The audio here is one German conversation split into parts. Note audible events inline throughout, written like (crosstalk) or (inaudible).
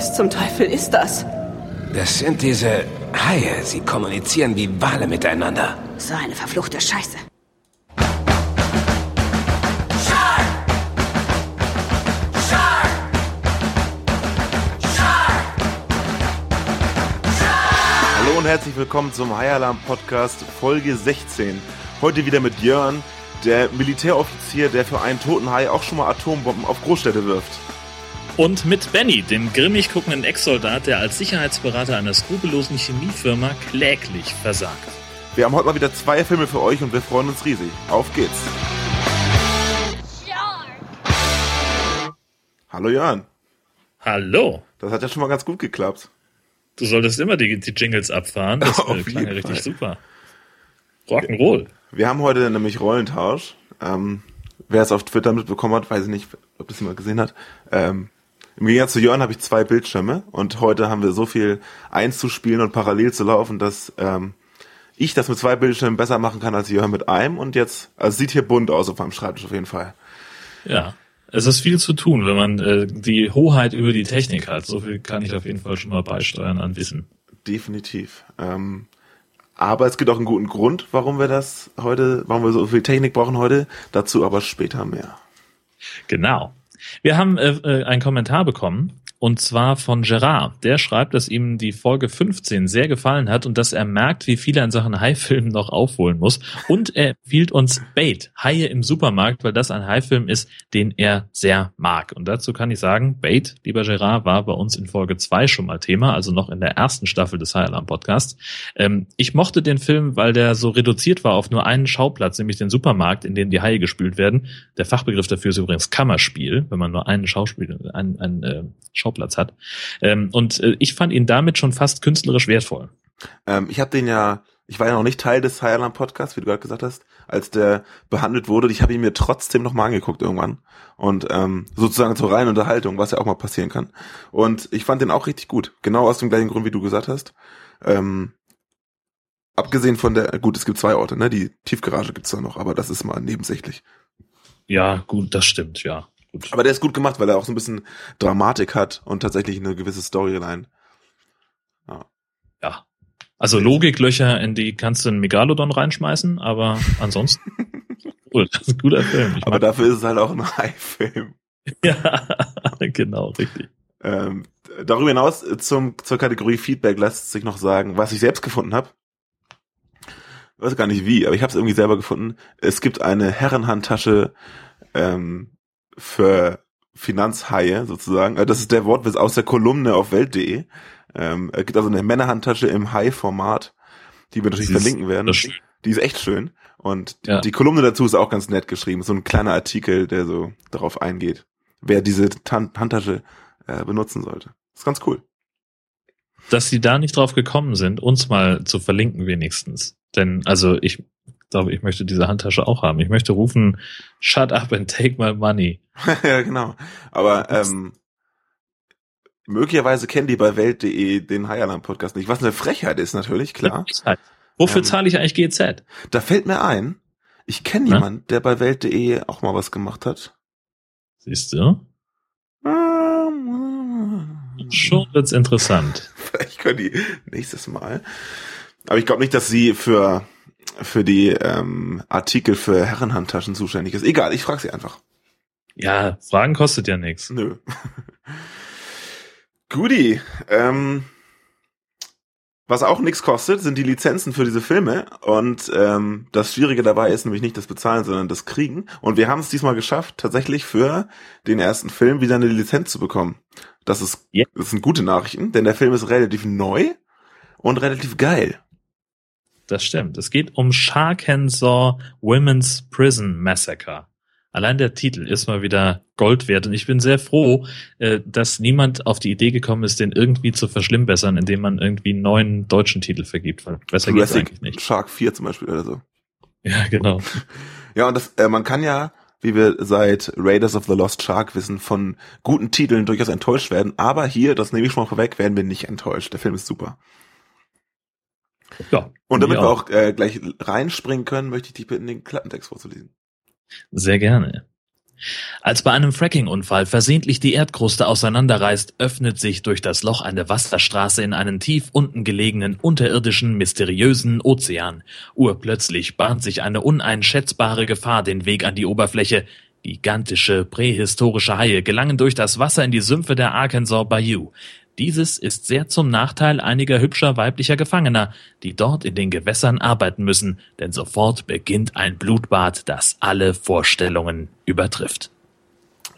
Was zum Teufel ist das? Das sind diese Haie. Sie kommunizieren wie Wale miteinander. So eine verfluchte Scheiße. Hallo und herzlich willkommen zum High Alarm Podcast Folge 16. Heute wieder mit Jörn, der Militäroffizier, der für einen toten Hai auch schon mal Atombomben auf Großstädte wirft. Und mit Benny, dem grimmig guckenden Ex-Soldat, der als Sicherheitsberater einer skrupellosen Chemiefirma kläglich versagt. Wir haben heute mal wieder zwei Filme für euch und wir freuen uns riesig. Auf geht's. Hallo Jörn. Hallo. Das hat ja schon mal ganz gut geklappt. Du solltest immer die, die Jingles abfahren. Das (laughs) Auf äh, klang ja richtig super. Rock'n'Roll. Wir haben heute nämlich Rollentausch. Ähm, wer es auf Twitter mitbekommen hat, weiß ich nicht, ob das jemand gesehen hat. Ähm, Im Gegensatz zu Jörn habe ich zwei Bildschirme und heute haben wir so viel einzuspielen und parallel zu laufen, dass ähm, ich das mit zwei Bildschirmen besser machen kann als Jörn mit einem und jetzt, also sieht hier bunt aus auf meinem Schreibtisch auf jeden Fall. Ja. Es ist viel zu tun, wenn man äh, die Hoheit über die Technik hat. So viel kann ich auf jeden Fall schon mal beisteuern an Wissen. Definitiv. Ähm, aber es gibt auch einen guten Grund, warum wir das heute, warum wir so viel Technik brauchen heute. Dazu aber später mehr. Genau. Wir haben äh, äh, einen Kommentar bekommen und zwar von Gerard. Der schreibt, dass ihm die Folge 15 sehr gefallen hat und dass er merkt, wie viel er in Sachen Haifilmen noch aufholen muss. Und er empfiehlt uns Bait, Haie im Supermarkt, weil das ein Haifilm ist, den er sehr mag. Und dazu kann ich sagen, Bait, lieber Gerard, war bei uns in Folge 2 schon mal Thema, also noch in der ersten Staffel des High Alarm Podcasts. Ähm, ich mochte den Film, weil der so reduziert war auf nur einen Schauplatz, nämlich den Supermarkt, in dem die Haie gespült werden. Der Fachbegriff dafür ist übrigens Kammerspiel, wenn man nur einen Schauspiel, einen, einen äh, Schauplatz hat. Ähm, und äh, ich fand ihn damit schon fast künstlerisch wertvoll. Ähm, ich habe den ja, ich war ja noch nicht Teil des Highland Podcasts, wie du gerade gesagt hast, als der behandelt wurde. Ich habe ihn mir trotzdem noch mal angeguckt irgendwann und ähm, sozusagen zur reinen Unterhaltung, was ja auch mal passieren kann. Und ich fand den auch richtig gut, genau aus dem gleichen Grund, wie du gesagt hast. Ähm, abgesehen von der, gut, es gibt zwei Orte, ne? Die Tiefgarage gibt's da noch, aber das ist mal nebensächlich. Ja, gut, das stimmt, ja. Gut. Aber der ist gut gemacht, weil er auch so ein bisschen Dramatik hat und tatsächlich eine gewisse Storyline. Ja. Also Logiklöcher, in die kannst du einen Megalodon reinschmeißen, aber ansonsten (laughs) cool, das ist ein guter Film. Ich Aber dafür ist es halt auch ein (laughs) High-Film. (laughs) ja, genau, richtig. Ähm, darüber hinaus zum, zur Kategorie Feedback lässt sich noch sagen, was ich selbst gefunden habe. Ich weiß gar nicht wie, aber ich habe es irgendwie selber gefunden. Es gibt eine Herrenhandtasche ähm, für Finanzhaie sozusagen. Äh, Das ist der Wortwitz aus der Kolumne auf Welt.de. Ähm, es gibt also eine Männerhandtasche im High-Format, die wir natürlich Sie verlinken werden. Die ist echt schön. Und die, Ja. die Kolumne dazu ist auch ganz nett geschrieben. So ein kleiner Artikel, der so darauf eingeht, wer diese Tan Handtasche äh, benutzen sollte. ist ganz cool. Dass sie da nicht drauf gekommen sind, uns mal zu verlinken wenigstens. Denn, also ich glaube, ich möchte diese Handtasche auch haben. Ich möchte rufen, shut up and take my money. (laughs) ja, genau. Aber ähm, möglicherweise kennen die bei Welt.de den High Podcast nicht. Was eine Frechheit ist natürlich, klar. Wofür Ähm, zahle ich eigentlich GZ? Da fällt mir ein, ich kenne jemanden, der bei Welt.de auch mal was gemacht hat. Siehst du? Schon (laughs) wird's interessant. Vielleicht können die nächstes Mal. Aber ich glaube nicht, dass sie für für die ähm, Artikel für Herrenhandtaschen zuständig ist. Egal, ich frage sie einfach. Ja, Fragen kostet ja nichts. Nö. Guti. Ähm, was auch nichts kostet, sind die Lizenzen für diese Filme. Und ähm, das Schwierige dabei ist nämlich nicht das Bezahlen, sondern das Kriegen. Und wir haben es diesmal geschafft, tatsächlich für den ersten Film wieder eine Lizenz zu bekommen. Das ist, Ja. das sind gute Nachrichten, denn der Film ist relativ neu und relativ geil. Das stimmt. Es geht um Sharkensaw Women's Prison Massacre. Allein der Titel ist mal wieder Gold wert und ich bin sehr froh, äh, dass niemand auf die Idee gekommen ist, den irgendwie zu verschlimmbessern, indem man irgendwie einen neuen deutschen Titel vergibt. Weil besser geht's Jurassic eigentlich nicht. Shark 4 zum Beispiel oder so. (laughs) Ja, genau. (laughs) Ja, und das, äh, man kann ja, wie wir seit Raiders of the Lost Shark wissen, von guten Titeln durchaus enttäuscht werden. Aber hier, das nehme ich schon mal vorweg, werden wir nicht enttäuscht. Der Film ist super. Ja. Und damit mir wir auch äh, gleich reinspringen können, möchte ich dich bitten, den Klappentext vorzulesen. Sehr gerne. Als bei einem Fracking-Unfall versehentlich die Erdkruste auseinanderreißt, öffnet sich durch das Loch eine Wasserstraße in einen tief unten gelegenen, unterirdischen, mysteriösen Ozean. Urplötzlich bahnt sich eine uneinschätzbare Gefahr den Weg an die Oberfläche. Gigantische, prähistorische Haie gelangen durch das Wasser in die Sümpfe der Arkansas Bayou. Dieses ist sehr zum Nachteil einiger hübscher weiblicher Gefangener, die dort in den Gewässern arbeiten müssen, denn sofort beginnt ein Blutbad, das alle Vorstellungen übertrifft.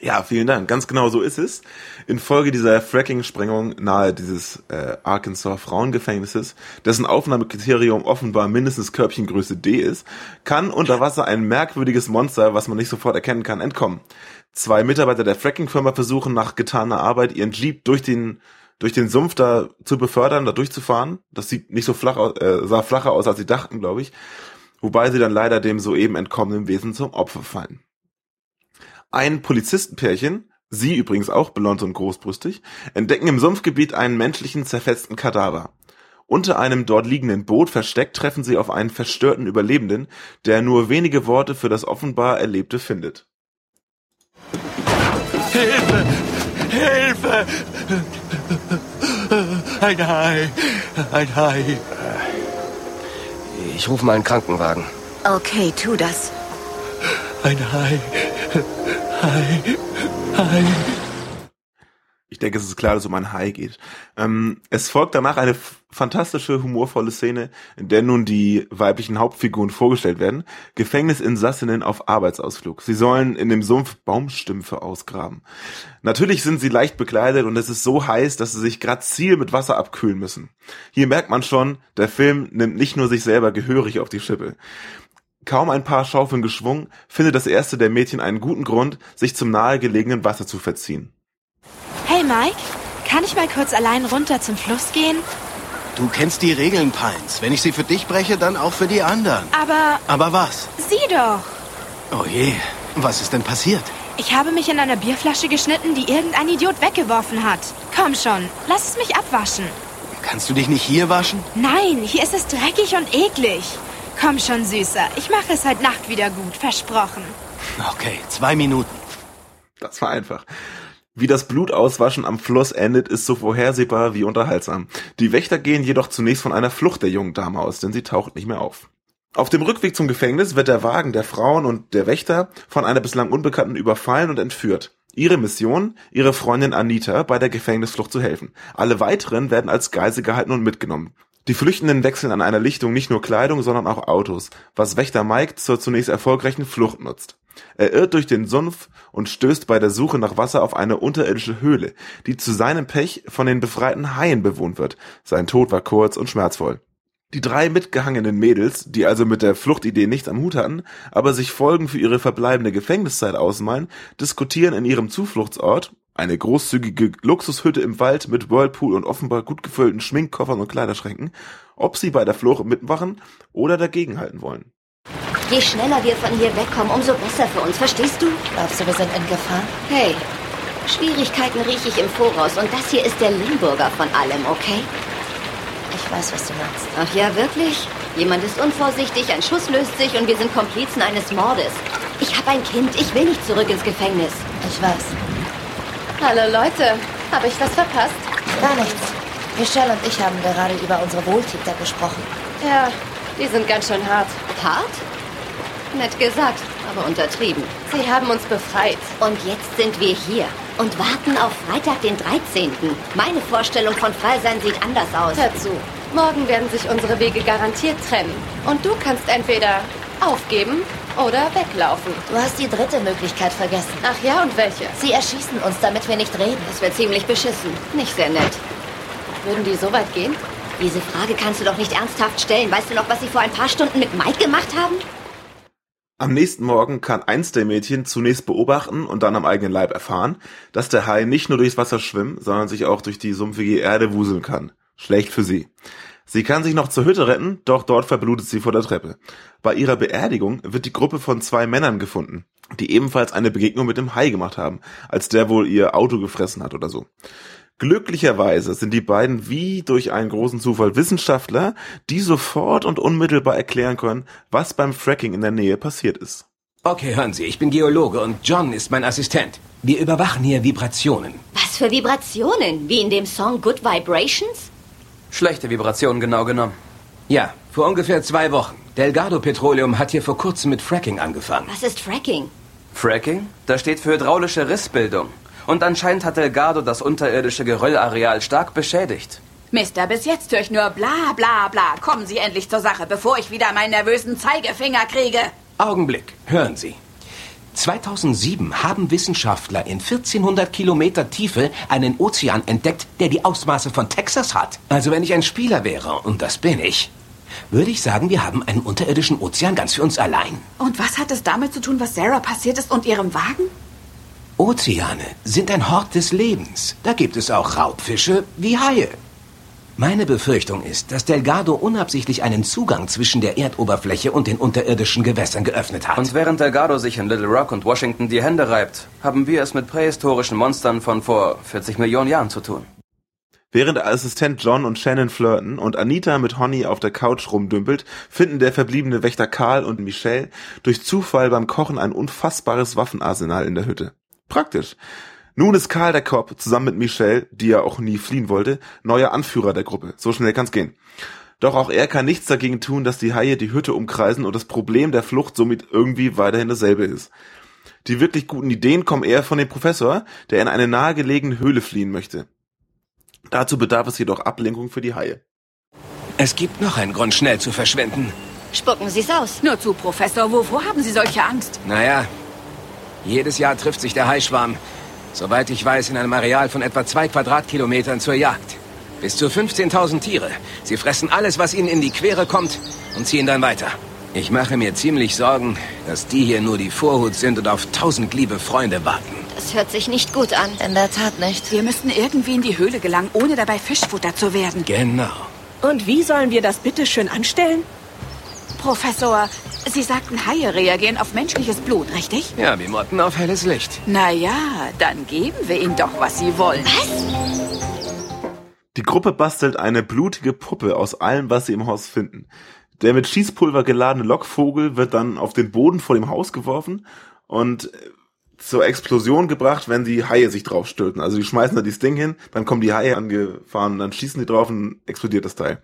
Ja, vielen Dank. Ganz genau so ist es. Infolge dieser Fracking-Sprengung nahe dieses äh, Arkansas Frauengefängnisses, dessen Aufnahmekriterium offenbar mindestens Körbchengröße D ist, kann unter Wasser ein merkwürdiges Monster, was man nicht sofort erkennen kann, entkommen. Zwei Mitarbeiter der Fracking-Firma versuchen nach getaner Arbeit ihren Jeep durch den durch den Sumpf da zu befördern, da durchzufahren. Das sieht nicht so flach aus, äh, sah flacher aus, als sie dachten, glaube ich. Wobei sie dann leider dem soeben entkommenen Wesen zum Opfer fallen. Ein Polizistenpärchen, sie übrigens auch blond und großbrüstig, entdecken im Sumpfgebiet einen menschlichen zerfetzten Kadaver. Unter einem dort liegenden Boot versteckt treffen sie auf einen verstörten Überlebenden, der nur wenige Worte für das offenbar Erlebte findet. Hilfe! Hilfe! Ein Hai! Ein Hai! Ich rufe mal einen Krankenwagen. Okay, tu das. Ein Hai! Hai! Hai! Ich denke, es ist klar, dass es um ein Hai geht. Ähm, es folgt danach eine fantastische, humorvolle Szene, in der nun die weiblichen Hauptfiguren vorgestellt werden. Gefängnisinsassinnen auf Arbeitsausflug. Sie sollen in dem Sumpf Baumstümpfe ausgraben. Natürlich sind sie leicht bekleidet und es ist so heiß, dass sie sich grazil mit Wasser abkühlen müssen. Hier merkt man schon, der Film nimmt nicht nur sich selber gehörig auf die Schippe. Kaum ein paar Schaufeln geschwungen, findet das erste der Mädchen einen guten Grund, sich zum nahegelegenen Wasser zu verziehen. Hey Mike, kann ich mal kurz allein runter zum Fluss gehen? Du kennst die Regeln, Pines. Wenn ich sie für dich breche, dann auch für die anderen. Aber Aber was? sieh doch. Oh je, was ist denn passiert? Ich habe mich in einer Bierflasche geschnitten, die irgendein Idiot weggeworfen hat. Komm schon, lass es mich abwaschen. Kannst du dich nicht hier waschen? Nein, hier ist es dreckig und eklig. Komm schon, Süßer. Ich mache es heute Nacht wieder gut, versprochen. Okay, zwei Minuten. Das war einfach. Wie das Blutauswaschen am Fluss endet, ist so vorhersehbar wie unterhaltsam. Die Wächter gehen jedoch zunächst von einer Flucht der jungen Dame aus, denn sie taucht nicht mehr auf. Auf dem Rückweg zum Gefängnis wird der Wagen der Frauen und der Wächter von einer bislang Unbekannten überfallen und entführt. Ihre Mission, ihre Freundin Anita bei der Gefängnisflucht zu helfen. Alle weiteren werden als Geisel gehalten und mitgenommen. Die Flüchtenden wechseln an einer Lichtung nicht nur Kleidung, sondern auch Autos, was Wächter Mike zur zunächst erfolgreichen Flucht nutzt. Er irrt durch den Sumpf und stößt bei der Suche nach Wasser auf eine unterirdische Höhle, die zu seinem Pech von den befreiten Haien bewohnt wird. Sein Tod war kurz und schmerzvoll. Die drei mitgehangenen Mädels, die also mit der Fluchtidee nichts am Hut hatten, aber sich Folgen für ihre verbleibende Gefängniszeit ausmalen, diskutieren in ihrem Zufluchtsort, eine großzügige Luxushütte im Wald mit Whirlpool und offenbar gut gefüllten Schminkkoffern und Kleiderschränken, ob sie bei der Flucht mitmachen oder dagegenhalten wollen. Je schneller wir von hier wegkommen, umso besser für uns. Verstehst du? Glaubst du, wir sind in Gefahr? Hey, Schwierigkeiten rieche ich im Voraus. Und das hier ist der Limburger von allem, okay? Ich weiß, was du meinst. Ach ja, wirklich? Jemand ist unvorsichtig, ein Schuss löst sich und wir sind Komplizen eines Mordes. Ich habe ein Kind, ich will nicht zurück ins Gefängnis. Ich weiß. Hallo Leute, habe ich was verpasst? Gar nichts. Michelle und ich haben gerade über unsere Wohltäter gesprochen. Ja, die sind ganz schön hart. Hart? Nett gesagt, aber untertrieben. Sie haben uns befreit. Und jetzt sind wir hier und warten auf Freitag, den 13. Meine Vorstellung von Freisein sieht anders aus. Hör zu. Morgen werden sich unsere Wege garantiert trennen. Und du kannst entweder aufgeben oder weglaufen. Du hast die dritte Möglichkeit vergessen. Ach ja, und welche? Sie erschießen uns, damit wir nicht reden. Das wäre ziemlich beschissen. Nicht sehr nett. Würden die so weit gehen? Diese Frage kannst du doch nicht ernsthaft stellen. Weißt du noch, was sie vor ein paar Stunden mit Mike gemacht haben? Am nächsten Morgen kann eins der Mädchen zunächst beobachten und dann am eigenen Leib erfahren, dass der Hai nicht nur durchs Wasser schwimmen, sondern sich auch durch die sumpfige Erde wuseln kann. Schlecht für sie. Sie kann sich noch zur Hütte retten, doch dort verblutet sie vor der Treppe. Bei ihrer Beerdigung wird die Gruppe von zwei Männern gefunden, die ebenfalls eine Begegnung mit dem Hai gemacht haben, als der wohl ihr Auto gefressen hat oder so. Glücklicherweise sind die beiden wie durch einen großen Zufall Wissenschaftler, die sofort und unmittelbar erklären können, was beim Fracking in der Nähe passiert ist. Okay, hören Sie, ich bin Geologe und John ist mein Assistent. Wir überwachen hier Vibrationen. Was für Vibrationen? Wie in dem Song Good Vibrations? Schlechte Vibrationen genau genommen. Ja, vor ungefähr zwei Wochen. Delgado Petroleum hat hier vor kurzem mit Fracking angefangen. Was ist Fracking? Fracking? Das steht für hydraulische Rissbildung. Und anscheinend hat Delgado das unterirdische Geröllareal stark beschädigt. Mister, bis jetzt höre ich nur bla bla bla. Kommen Sie endlich zur Sache, bevor ich wieder meinen nervösen Zeigefinger kriege. Augenblick, hören Sie. 2007 haben Wissenschaftler in 1400 Kilometer Tiefe einen Ozean entdeckt, der die Ausmaße von Texas hat. Also wenn ich ein Spieler wäre, und das bin ich, würde ich sagen, wir haben einen unterirdischen Ozean ganz für uns allein. Und was hat es damit zu tun, was Sarah passiert ist und ihrem Wagen? Ozeane sind ein Hort des Lebens. Da gibt es auch Raubfische wie Haie. Meine Befürchtung ist, dass Delgado unabsichtlich einen Zugang zwischen der Erdoberfläche und den unterirdischen Gewässern geöffnet hat. Und während Delgado sich in Little Rock und Washington die Hände reibt, haben wir es mit prähistorischen Monstern von vor 40 Millionen Jahren zu tun. Während Assistent John und Shannon flirten und Anita mit Honey auf der Couch rumdümpelt, finden der verbliebene Wächter Karl und Michelle durch Zufall beim Kochen ein unfassbares Waffenarsenal in der Hütte. Praktisch. Nun ist Karl der Cop zusammen mit Michelle, die ja auch nie fliehen wollte, neuer Anführer der Gruppe. So schnell kann's gehen. Doch auch er kann nichts dagegen tun, dass die Haie die Hütte umkreisen und das Problem der Flucht somit irgendwie weiterhin dasselbe ist. Die wirklich guten Ideen kommen eher von dem Professor, der in eine nahegelegene Höhle fliehen möchte. Dazu bedarf es jedoch Ablenkung für die Haie. Es gibt noch einen Grund, schnell zu verschwinden. Spucken Sie's aus. Nur zu, Professor. Wovor haben Sie solche Angst? Naja, jedes Jahr trifft sich der Haischwarm, soweit ich weiß, in einem Areal von etwa zwei Quadratkilometern zur Jagd. Bis zu 15.000 Tiere. Sie fressen alles, was ihnen in die Quere kommt und ziehen dann weiter. Ich mache mir ziemlich Sorgen, dass die hier nur die Vorhut sind und auf tausend liebe Freunde warten. Das hört sich nicht gut an. In der Tat nicht. Wir müssen irgendwie in die Höhle gelangen, ohne dabei Fischfutter zu werden. Genau. Und wie sollen wir das bitte schön anstellen? Professor, Sie sagten, Haie reagieren auf menschliches Blut, richtig? Ja, wie Motten auf helles Licht. Na ja, dann geben wir ihnen doch, was sie wollen. Die Gruppe bastelt eine blutige Puppe aus allem, was sie im Haus finden. Der mit Schießpulver geladene Lockvogel wird dann auf den Boden vor dem Haus geworfen und zur Explosion gebracht, wenn die Haie sich drauf stürzen. Also die schmeißen da dieses Ding hin, dann kommen die Haie angefahren, dann schießen die drauf und explodiert das Teil.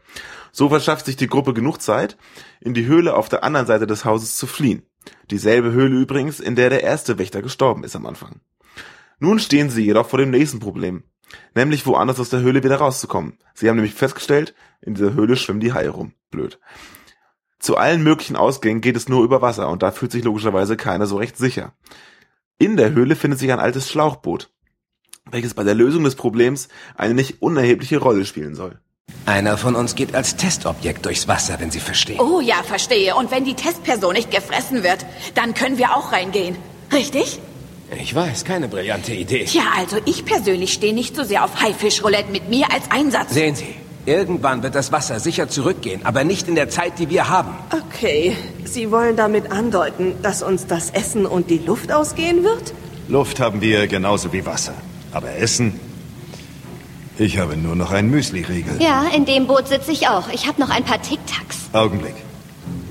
So verschafft sich die Gruppe genug Zeit, in die Höhle auf der anderen Seite des Hauses zu fliehen. Dieselbe Höhle übrigens, in der der erste Wächter gestorben ist am Anfang. Nun stehen sie jedoch vor dem nächsten Problem, nämlich woanders aus der Höhle wieder rauszukommen. Sie haben nämlich festgestellt, in dieser Höhle schwimmen die Haie rum. Blöd. Zu allen möglichen Ausgängen geht es nur über Wasser und da fühlt sich logischerweise keiner so recht sicher. In der Höhle findet sich ein altes Schlauchboot, welches bei der Lösung des Problems eine nicht unerhebliche Rolle spielen soll. Einer von uns geht als Testobjekt durchs Wasser, wenn Sie verstehen. Oh ja, verstehe. Und wenn die Testperson nicht gefressen wird, dann können wir auch reingehen. Richtig? Ich weiß, keine brillante Idee. Tja, also ich persönlich stehe nicht so sehr auf Haifischroulette mit mir als Einsatz. Sehen Sie, irgendwann wird das Wasser sicher zurückgehen, aber nicht in der Zeit, die wir haben. Okay, Sie wollen damit andeuten, dass uns das Essen und die Luft ausgehen wird? Luft haben wir genauso wie Wasser. Aber Essen? Ich habe nur noch einen Müsli-Riegel. Ja, in dem Boot sitze ich auch. Ich habe noch ein paar Tic-Tacs. Augenblick.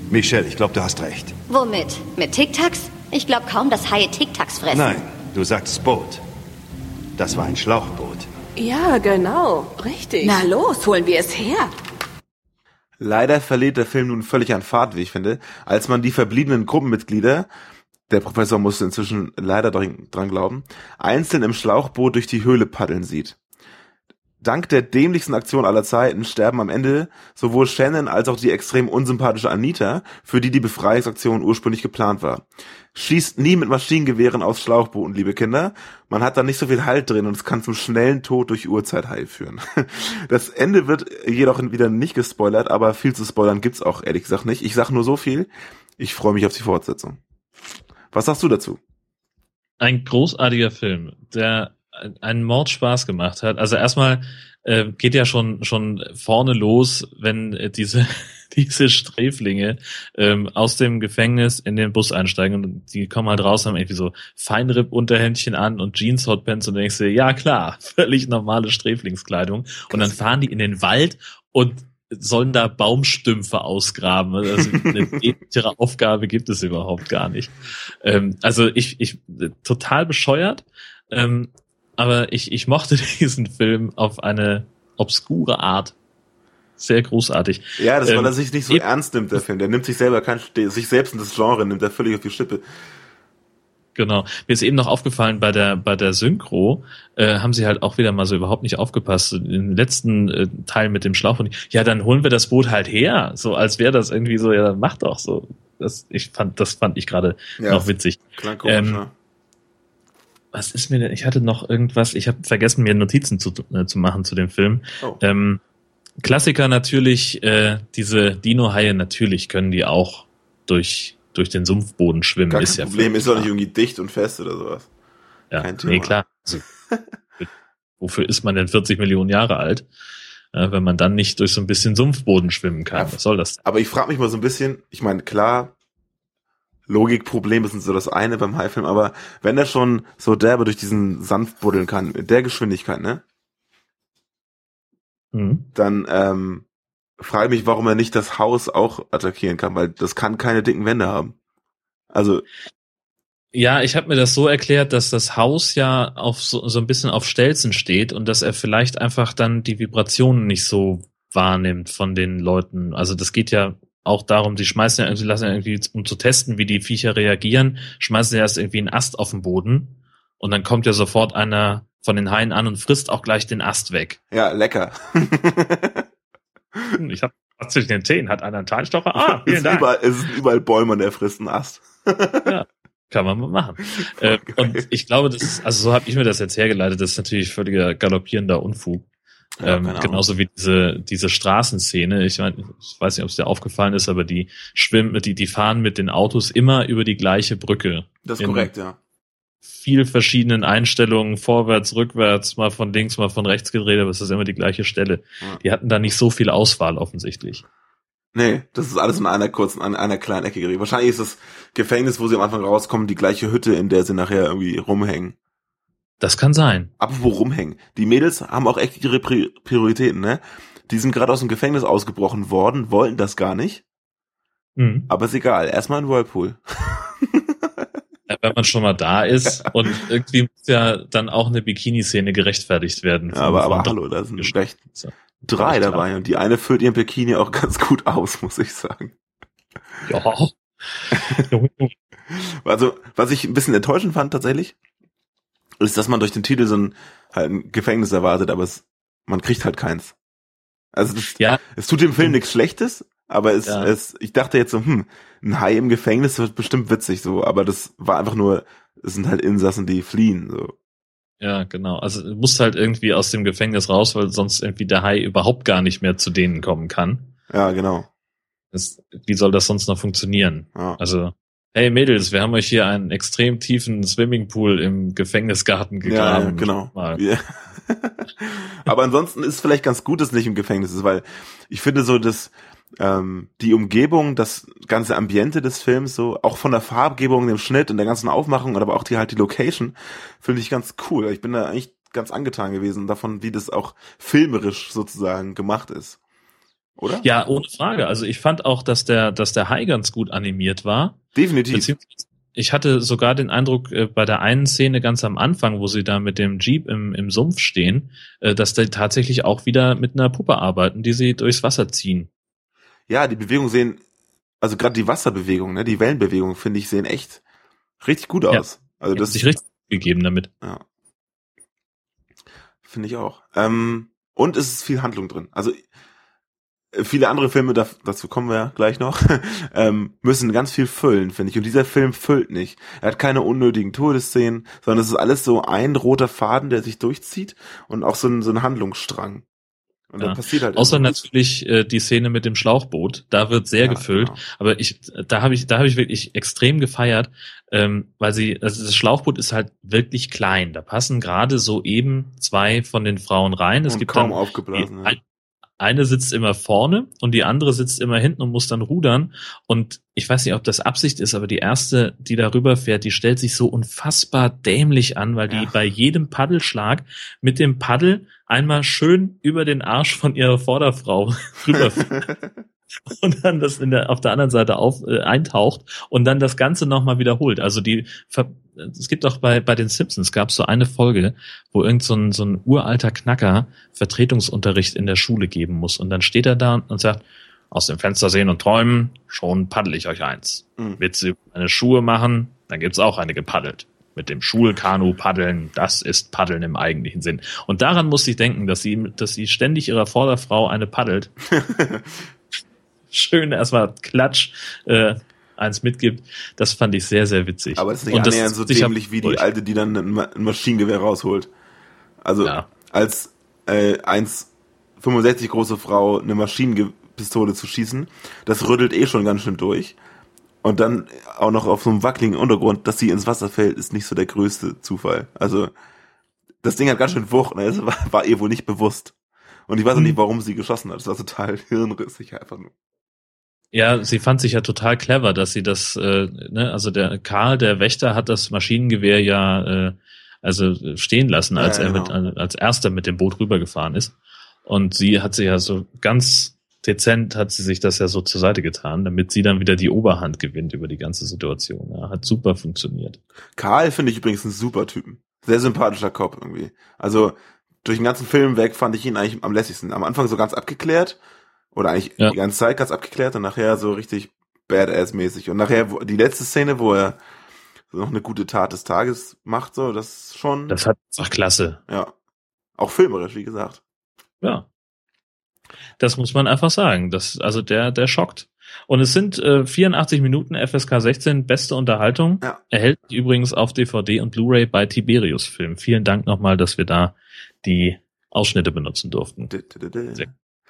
Michelle, ich glaube, du hast recht. Womit? Mit Tic-Tacs? Ich glaube kaum, dass Haie Tic-Tacs fressen. Nein, du sagst Boot. Das war ein Schlauchboot. Ja, genau. Richtig. Na los, holen wir es her. Leider verliert der Film nun völlig an Fahrt, wie ich finde, als man die verbliebenen Gruppenmitglieder, der Professor musste inzwischen leider dran, dran glauben, einzeln im Schlauchboot durch die Höhle paddeln sieht. Dank der dämlichsten Aktion aller Zeiten sterben am Ende sowohl Shannon als auch die extrem unsympathische Anita, für die die Befreiungsaktion ursprünglich geplant war. Schießt nie mit Maschinengewehren aus Schlauchbooten, liebe Kinder. Man hat da nicht so viel Halt drin und es kann zum schnellen Tod durch Urzeithai führen. (laughs) Das Ende wird jedoch wieder nicht gespoilert, aber viel zu spoilern gibt's auch ehrlich gesagt nicht. Ich sag nur so viel. Ich freue mich auf die Fortsetzung. Was sagst du dazu? Ein großartiger Film, der einen Mordspaß gemacht hat. Also erstmal äh, geht ja schon schon vorne los, wenn äh, diese (laughs) diese Sträflinge ähm, aus dem Gefängnis in den Bus einsteigen und die kommen halt raus, haben irgendwie so Feinripp-Unterhändchen an und Jeans-Hotpants und denkst dir, ja klar, (laughs) völlig normale Sträflingskleidung. Und dann fahren die in den Wald und sollen da Baumstümpfe ausgraben. Also eine (laughs) ähnlichere Aufgabe gibt es überhaupt gar nicht. Ähm, also ich, ich total bescheuert, ähm, aber ich, ich mochte (laughs) diesen Film auf eine obskure Art. Sehr großartig. Ja, das, weil Ähm, er sich nicht so ernst nimmt, der Film. Der nimmt sich selber kein, sich selbst in das Genre nimmt er völlig auf die Schippe. Genau. Mir ist eben noch aufgefallen, bei der, bei der Synchro äh, haben sie halt auch wieder mal so überhaupt nicht aufgepasst. Im letzten äh, Teil mit dem Schlauch und ja, dann holen wir das Boot halt her. So als wäre das irgendwie so, ja, dann mach doch so. Das, ich fand, das fand ich gerade Ja, noch witzig. Klang komisch, Ähm, ne? Was ist mir denn? Ich hatte noch irgendwas, ich habe vergessen, mir Notizen zu, äh, zu machen zu dem Film. Oh. Ähm, Klassiker natürlich, äh, diese Dino-Haie, natürlich können die auch durch, durch den Sumpfboden schwimmen. Gar ist kein ja Problem, ist doch nicht irgendwie dicht und fest oder sowas. Ja, Kein Thema. nee, klar. Also, (laughs) wofür ist man denn 40 Millionen Jahre alt, äh, wenn man dann nicht durch so ein bisschen Sumpfboden schwimmen kann? Was soll das? Aber ich frage mich mal so ein bisschen, ich meine, klar, Logikprobleme sind so das eine beim Haifilm, aber wenn er schon so derbe durch diesen Sand buddeln kann, mit der Geschwindigkeit, ne, Mhm. dann ähm, frage ich mich, warum er nicht das Haus auch attackieren kann, weil das kann keine dicken Wände haben. Also, Ja, ich habe mir das so erklärt, dass das Haus ja auf so, so ein bisschen auf Stelzen steht und dass er vielleicht einfach dann die Vibrationen nicht so wahrnimmt von den Leuten. Also das geht ja auch darum, die schmeißen ja irgendwie, lassen ja irgendwie, um zu testen, wie die Viecher reagieren, schmeißen sie erst irgendwie einen Ast auf den Boden und dann kommt ja sofort einer von den Haien an und frisst auch gleich den Ast weg. ja, lecker. (laughs) Ich habe was zwischen den Zähnen, hat einer einen Zahnstocher? Ah, (laughs) es, vielen ist Dank. überall, es sind überall Bäume und er frisst einen Ast. (laughs) Kann man mal machen. äh, und ich glaube, das ist, also so habe ich mir das jetzt hergeleitet, das ist natürlich völliger galoppierender Unfug. Ja, ähm, genauso wie diese, diese Straßenszene. Ich meine, ich weiß nicht, ob es dir aufgefallen ist, aber die schwimmen, die, die fahren mit den Autos immer über die gleiche Brücke. Das ist In korrekt, ja. Viel verschiedenen Einstellungen, vorwärts, rückwärts, mal von links, mal von rechts gedreht, aber es ist immer die gleiche Stelle. Ja. Die hatten da nicht so viel Auswahl offensichtlich. Nee, das ist alles in einer kurzen, an einer kleinen Ecke geregelt. Wahrscheinlich ist das Gefängnis, wo sie am Anfang rauskommen, die gleiche Hütte, in der sie nachher irgendwie rumhängen. Das kann sein. Apropos rumhängen. Die Mädels haben auch echt ihre Pri Prioritäten, ne? Die sind gerade aus dem Gefängnis ausgebrochen worden, wollten das gar nicht. Mhm. Aber ist egal. Erstmal ein Whirlpool. Ja, wenn man schon mal da ist (laughs) und irgendwie muss ja dann auch eine Bikini-Szene gerechtfertigt werden. Ja, aber, aber hallo, da sind So. drei dabei und die eine füllt ihren Bikini auch ganz gut aus, muss ich sagen. Ja. (laughs) Also, was ich ein bisschen enttäuschend fand tatsächlich, ist, dass man durch den Titel so ein, halt ein Gefängnis erwartet, aber es, man kriegt halt keins. Also das, ja, es tut dem Film nichts Schlechtes, aber es, Ja. es, ich dachte jetzt so, hm, ein Hai im Gefängnis wird bestimmt witzig so, aber das war einfach nur, es sind halt Insassen, die fliehen so. ja, genau. Also du musst halt irgendwie aus dem Gefängnis raus, weil sonst irgendwie der Hai überhaupt gar nicht mehr zu denen kommen kann. Ja, genau. Das, wie soll das sonst noch funktionieren? Ja. Also, hey Mädels, wir haben euch hier einen extrem tiefen Swimmingpool im Gefängnisgarten Ja, gegraben. ja, genau. Mal. Ja. (laughs) Aber ansonsten ist es vielleicht ganz gut, dass es nicht im Gefängnis ist, weil ich finde so, dass ähm, die Umgebung, das ganze Ambiente des Films, so auch von der Farbgebung, dem Schnitt und der ganzen Aufmachung, aber auch die halt die Location, finde ich ganz cool. Ich bin da eigentlich ganz angetan gewesen davon, wie das auch filmerisch sozusagen gemacht ist. Oder? Ja, ohne Frage. Also ich fand auch, dass der, dass der Hai ganz gut animiert war. Definitiv. Ich hatte sogar den Eindruck äh, bei der einen Szene ganz am Anfang, wo sie da mit dem Jeep im, im Sumpf stehen, äh, dass die tatsächlich auch wieder mit einer Puppe arbeiten, die sie durchs Wasser ziehen. Ja, die Bewegungen sehen, also gerade die Wasserbewegung, ne, die Wellenbewegung, finde ich, sehen echt richtig gut Ja. aus. Also Hat das sich richtig gegeben damit. Ja. Finde ich auch. Ähm, und es ist viel Handlung drin. Also viele andere Filme, da, dazu kommen wir ja gleich noch, (laughs) ähm, müssen ganz viel füllen, finde ich. Und dieser Film füllt nicht. Er hat keine unnötigen Todesszenen, sondern es ist alles so ein roter Faden, der sich durchzieht und auch so ein, so ein Handlungsstrang. Und Ja. dann passiert halt Außer irgendwas. natürlich äh, die Szene mit dem Schlauchboot, da wird sehr Ja, gefüllt. genau. Aber ich, da habe ich, da habe ich wirklich extrem gefeiert, ähm, weil sie, also das Schlauchboot ist halt wirklich klein. Da passen gerade so eben zwei von den Frauen rein. Es Und gibt kaum dann aufgeblasen. Ja. Ein, eine sitzt immer vorne und die andere sitzt immer hinten und muss dann rudern. Und ich weiß nicht, ob das Absicht ist, aber die erste, die darüber fährt, die stellt sich so unfassbar dämlich an, weil die Ja. bei jedem Paddelschlag mit dem Paddel einmal schön über den Arsch von ihrer Vorderfrau (laughs) rüberfährt (laughs) (laughs) und dann das in der, auf der anderen Seite auf, äh, eintaucht und dann das Ganze nochmal wiederholt. Also die, ver- es gibt auch bei, bei den Simpsons gab es so eine Folge, wo irgend so ein, so ein uralter Knacker Vertretungsunterricht in der Schule geben muss und dann steht er da und sagt, aus dem Fenster sehen und träumen, schon paddel ich euch eins. Mhm. Witze über eine Schuhe machen, dann gibt's auch eine gepaddelt. Mit dem Schulkanu paddeln, das ist Paddeln im eigentlichen Sinn. Und daran musste ich denken, dass sie, dass sie ständig ihrer Vorderfrau eine paddelt. (laughs) Schön erstmal Klatsch äh, eins mitgibt. Das fand ich sehr, sehr witzig. Aber das ist nicht Und annähernd so dämlich wie die alte, die dann ein Ma- ein Maschinengewehr rausholt. Also Ja. als äh, 1,65 große Frau eine Maschinenpistole zu schießen, das rüttelt eh schon ganz schön durch. Und dann auch noch auf so einem wackeligen Untergrund, dass sie ins Wasser fällt, ist nicht so der größte Zufall. Also das Ding hat ganz schön Wucht, ne? das war, war ihr wohl nicht bewusst. Und ich weiß auch nicht, warum sie geschossen hat. Das war total hirnrissig einfach nur. Ja, sie fand sich ja total clever, dass sie das, äh, ne, also der Karl, der Wächter, hat das Maschinengewehr ja äh, also äh, stehen lassen, als Ja, er genau. mit als erster mit dem Boot rübergefahren ist. Und sie hat sich ja so ganz dezent hat sie sich das ja so zur Seite getan, damit sie dann wieder die Oberhand gewinnt über die ganze Situation. Ja, hat super funktioniert. Karl finde ich übrigens einen super Typen. Sehr sympathischer Cop irgendwie. Also durch den ganzen Film weg fand ich ihn eigentlich am lässigsten. Am Anfang so ganz abgeklärt oder eigentlich Ja. die ganze Zeit ganz abgeklärt und nachher so richtig Badass-mäßig. Und nachher die letzte Szene, wo er noch eine gute Tat des Tages macht, so das ist schon Das hat ach klasse. ja auch filmerisch, wie gesagt. Ja. Das muss man einfach sagen. Das, also der, der schockt. Und es sind äh, 84 Minuten FSK 16, beste Unterhaltung. Ja. Erhält übrigens auf DVD und Blu-ray bei Tiberius Film. Vielen Dank nochmal, dass wir da die Ausschnitte benutzen durften.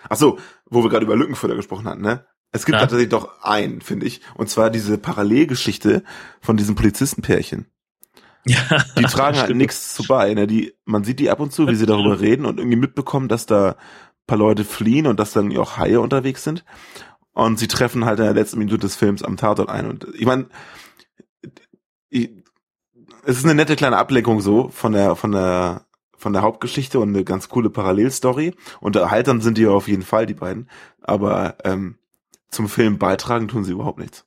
Ach so, wo wir gerade über Lückenfüller gesprochen hatten, ne? Es gibt Ja. tatsächlich doch einen, finde ich, und zwar diese Parallelgeschichte von diesem Polizistenpärchen. (laughs) Ja, Die tragen halt nichts zu bei. Ne? Die, man sieht die ab und zu, wie sie darüber reden und irgendwie mitbekommen, dass da paar Leute fliehen und dass dann auch Haie unterwegs sind. Und sie treffen halt in der letzten Minute des Films am Tatort ein. Und ich meine, es ist eine nette kleine Ablenkung so von der, von der, von der Hauptgeschichte und eine ganz coole Parallelstory. Unterhaltern sind die ja auf jeden Fall, die beiden. Aber ähm, zum Film beitragen tun sie überhaupt nichts.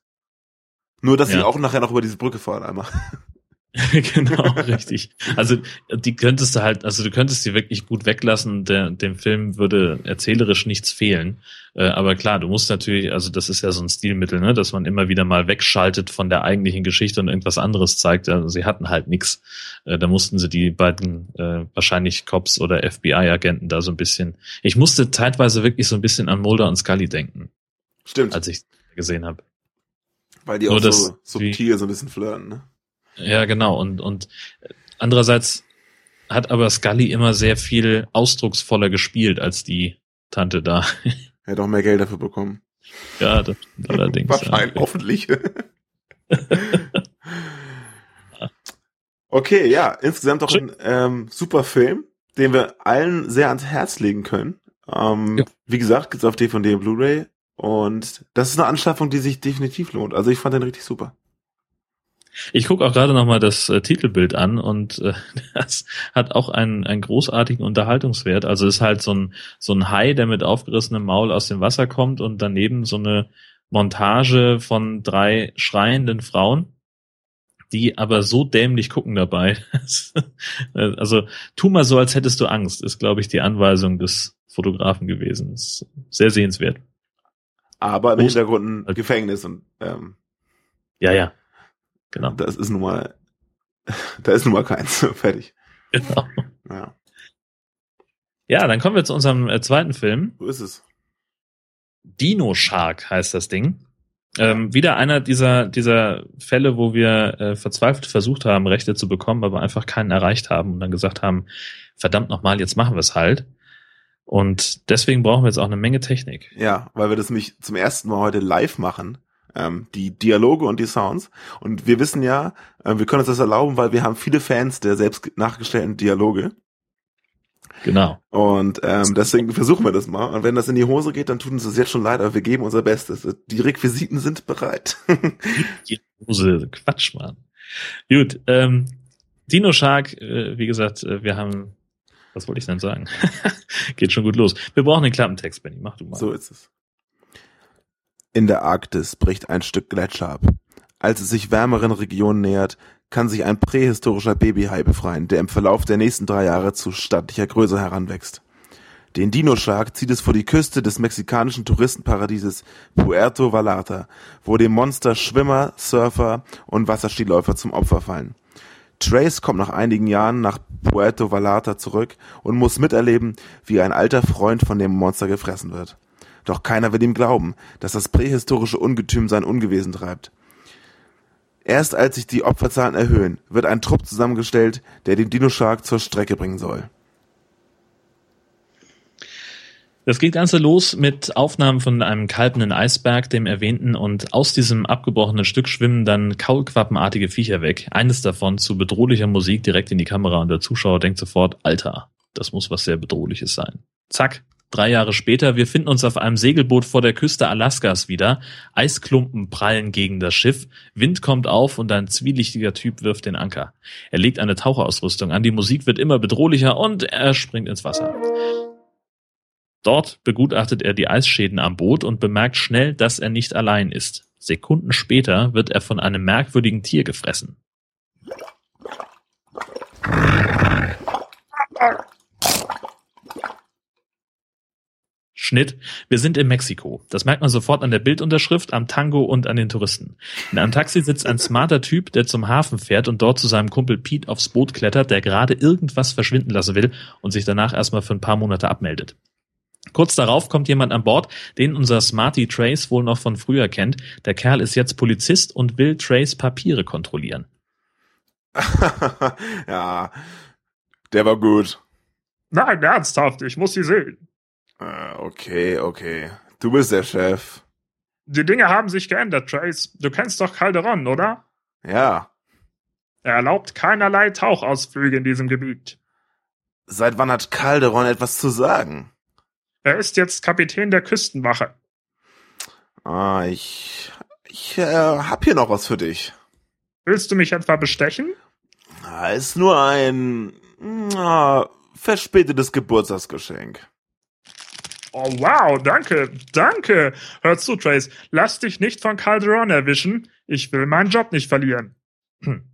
Nur, dass sie Ja. auch nachher noch über diese Brücke fahren einmal. (laughs) (laughs) genau, richtig. Also die könntest du halt, also du könntest die wirklich gut weglassen. Der, dem Film würde erzählerisch nichts fehlen. Äh, aber klar, du musst natürlich, also das ist ja so ein Stilmittel, ne, dass man immer wieder mal wegschaltet von der eigentlichen Geschichte und irgendwas anderes zeigt. Also sie hatten halt nichts. Äh, da mussten sie die beiden äh, wahrscheinlich Cops oder FBI-Agenten da so ein bisschen. Ich musste zeitweise wirklich so ein bisschen an Mulder und Scully denken, Stimmt. als ich gesehen habe. Weil die Nur auch das- so subtil so ein bisschen flirten, ne? Ja, genau. Und, und andererseits hat aber Scully immer sehr viel ausdrucksvoller gespielt als die Tante da. Er (laughs) hätte auch mehr Geld dafür bekommen. ja, das allerdings. Wahrscheinlich, ja. hoffentlich. (laughs) okay, ja, insgesamt doch ein ähm, super Film, den wir allen sehr ans Herz legen können. Ähm, Ja. Wie gesagt, gibt's auf DVD und Blu-ray und das ist eine Anschaffung, die sich definitiv lohnt. Also ich fand den richtig super. Ich gucke auch gerade noch mal das äh, Titelbild an und äh, (laughs) das hat auch einen, einen großartigen Unterhaltungswert. Also es ist halt so ein, so ein Hai, der mit aufgerissenem Maul aus dem Wasser kommt und daneben so eine Montage von drei schreienden Frauen, die aber so dämlich gucken dabei. (laughs) also tu mal so, als hättest du Angst, ist, glaube ich, die Anweisung des Fotografen gewesen. Ist sehr sehenswert. Aber im Hintergrund ein Gefängnis und ähm, Ja, ja. Genau. das ist nun mal, (laughs) da ist nun mal keins. (laughs) Fertig. genau. Ja, Ja, dann kommen wir zu unserem äh, zweiten Film. so ist es. Dino Shark heißt das Ding. Ähm, wieder einer dieser, dieser Fälle, wo wir äh, verzweifelt versucht haben, Rechte zu bekommen, aber einfach keinen erreicht haben und dann gesagt haben, verdammt nochmal, jetzt machen wir es halt. Und deswegen brauchen wir jetzt auch eine Menge Technik. Ja, weil wir das nämlich zum ersten Mal heute live machen. Ähm, die Dialoge und die Sounds. Und wir wissen ja, äh, wir können uns das erlauben, weil wir haben viele Fans der selbst nachgestellten Dialoge. Genau. Und ähm, deswegen versuchen wir das mal. Und wenn das in die Hose geht, dann tut uns das jetzt schon leid, aber wir geben unser Bestes. Die Requisiten sind bereit. (laughs) Die Hose, Quatsch, Mann. Gut, ähm, Dino Shark, äh, wie gesagt, äh, wir haben, was wollte ich denn sagen? (laughs) Geht schon gut los. Wir brauchen den Klappentext, Benny, mach du mal. So ist es. In der Arktis bricht ein Stück Gletscher ab. Als es sich wärmeren Regionen nähert, kann sich ein prähistorischer Babyhai befreien, der im Verlauf der nächsten drei Jahre zu stattlicher Größe heranwächst. Den Dino-Shark zieht es vor die Küste des mexikanischen Touristenparadieses Puerto Vallarta, wo dem Monster Schwimmer, Surfer und Wasserskiläufer zum Opfer fallen. Trace kommt nach einigen Jahren nach Puerto Vallarta zurück und muss miterleben, wie ein alter Freund von dem Monster gefressen wird. Doch keiner will ihm glauben, dass das prähistorische Ungetüm sein Unwesen treibt. Erst als sich die Opferzahlen erhöhen, wird ein Trupp zusammengestellt, der den Dino-Shark zur Strecke bringen soll. Das geht Ganze los mit Aufnahmen von einem kalbenden Eisberg, dem erwähnten, und aus diesem abgebrochenen Stück schwimmen dann kaulquappenartige Viecher weg. Eines davon zu bedrohlicher Musik direkt in die Kamera und der Zuschauer denkt sofort, Alter, das muss was sehr Bedrohliches sein. Zack, Drei Jahre später, wir finden uns auf einem Segelboot vor der Küste Alaskas wieder. Eisklumpen prallen gegen das Schiff. Wind kommt auf und ein zwielichtiger Typ wirft den Anker. Er legt eine Taucherausrüstung an. Die Musik wird immer bedrohlicher und er springt ins Wasser. Dort begutachtet er die Eisschäden am Boot und bemerkt schnell, dass er nicht allein ist. Sekunden später wird er von einem merkwürdigen Tier gefressen. Schnitt. Wir sind in Mexiko. Das merkt man sofort an der Bildunterschrift, am Tango und an den Touristen. In einem Taxi sitzt ein smarter Typ, der zum Hafen fährt und dort zu seinem Kumpel Pete aufs Boot klettert, der gerade irgendwas verschwinden lassen will und sich danach erstmal für ein paar Monate abmeldet. Kurz darauf kommt jemand an Bord, den unser Smarty Trace wohl noch von früher kennt. Der Kerl ist jetzt Polizist und will Trace Papiere kontrollieren. (laughs) ja, der war gut. Nein, ernsthaft, ich muss sie sehen. Ah, okay, okay. Du bist der Chef. Die Dinge haben sich geändert, Trace. Du kennst doch Calderon, oder? Ja. Er erlaubt keinerlei Tauchausflüge in diesem Gebiet. Seit wann hat Calderon etwas zu sagen? Er ist jetzt Kapitän der Küstenwache. Ah, ich. Ich äh, hab hier noch was für dich. Willst du mich etwa bestechen? Ah, ist nur ein. Ah, verspätetes Geburtstagsgeschenk. Oh wow, danke, danke. Hör zu, Trace, lass dich nicht von Calderon erwischen. Ich will meinen Job nicht verlieren. Hm. (clears throat)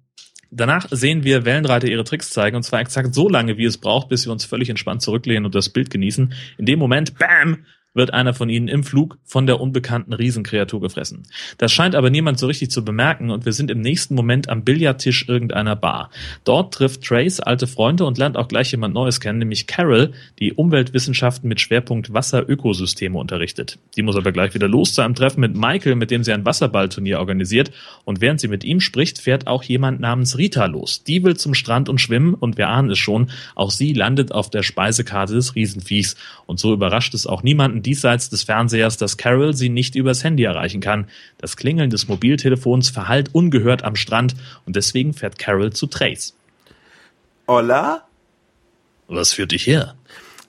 Danach sehen wir Wellenreiter ihre Tricks zeigen, und zwar exakt so lange, wie es braucht, bis sie uns völlig entspannt zurücklehnen und das Bild genießen. In dem Moment, bam, wird einer von ihnen im Flug von der unbekannten Riesenkreatur gefressen. Das scheint aber niemand so richtig zu bemerken und wir sind im nächsten Moment am Billardtisch irgendeiner Bar. Dort trifft Trace alte Freunde und lernt auch gleich jemand Neues kennen, nämlich Carol, die Umweltwissenschaften mit Schwerpunkt Wasserökosysteme unterrichtet. Die muss aber gleich wieder los zu einem Treffen mit Michael, mit dem sie ein Wasserballturnier organisiert und während sie mit ihm spricht, fährt auch jemand namens Rita los. Die will zum Strand und schwimmen und wir ahnen es schon, auch sie landet auf der Speisekarte des Riesenviehs und so überrascht es auch niemanden, diesseits des Fernsehers, dass Carol sie nicht übers Handy erreichen kann. Das Klingeln des Mobiltelefons verhallt ungehört am Strand und deswegen fährt Carol zu Trace. Hola? Was führt dich her?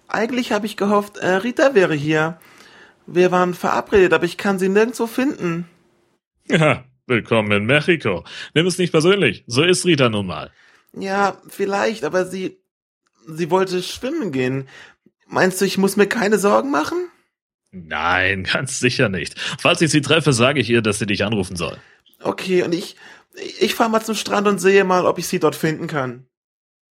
Eigentlich habe ich gehofft, äh, Rita wäre hier. Wir waren verabredet, aber ich kann sie nirgendwo finden. Ja, willkommen in Mexiko. Nimm es nicht persönlich. So ist Rita nun mal. Ja, vielleicht, aber sie, sie wollte schwimmen gehen. Meinst du, ich muss mir keine Sorgen machen? Nein, (laughs) ganz sicher nicht. Falls ich sie treffe, sage ich ihr, dass sie dich anrufen soll. Okay, und ich, ich fahre mal zum Strand und sehe mal, ob ich sie dort finden kann.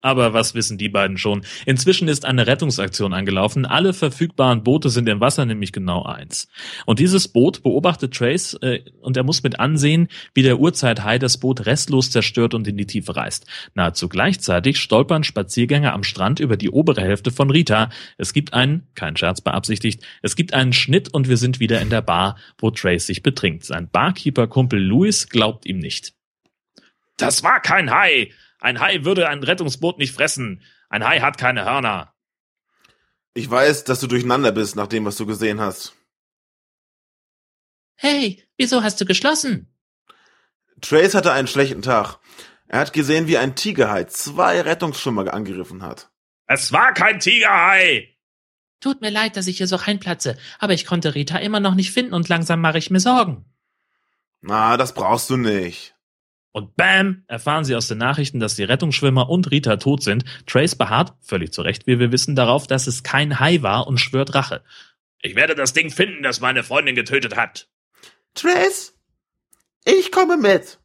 Aber was wissen die beiden schon? Inzwischen ist eine Rettungsaktion angelaufen. Alle verfügbaren Boote sind im Wasser, nämlich genau eins. Und dieses Boot beobachtet Trace äh, und er muss mit ansehen, wie der Urzeithai das Boot restlos zerstört und in die Tiefe reißt. Nahezu gleichzeitig stolpern Spaziergänger am Strand über die obere Hälfte von Rita. Es gibt einen, kein Scherz beabsichtigt, es gibt einen Schnitt und wir sind wieder in der Bar, wo Trace sich betrinkt. Sein Barkeeper-Kumpel Louis glaubt ihm nicht. Das war kein Hai! Ein Hai würde ein Rettungsboot nicht fressen. Ein Hai hat keine Hörner. Ich weiß, dass du durcheinander bist nach dem, was du gesehen hast. Hey, wieso hast du geschlossen? Trace hatte einen schlechten Tag. Er hat gesehen, wie ein Tigerhai zwei Rettungsschwimmer angegriffen hat. Es war kein Tigerhai! Tut mir leid, dass ich hier so reinplatze, aber ich konnte Rita immer noch nicht finden und langsam mache ich mir Sorgen. Na, das brauchst du nicht. Und bam, erfahren sie aus den Nachrichten, dass die Rettungsschwimmer und Rita tot sind. Trace beharrt, völlig zu Recht, wie wir wissen, darauf, dass es kein Hai war und schwört Rache. Ich werde das Ding finden, das meine Freundin getötet hat. Trace, ich komme mit.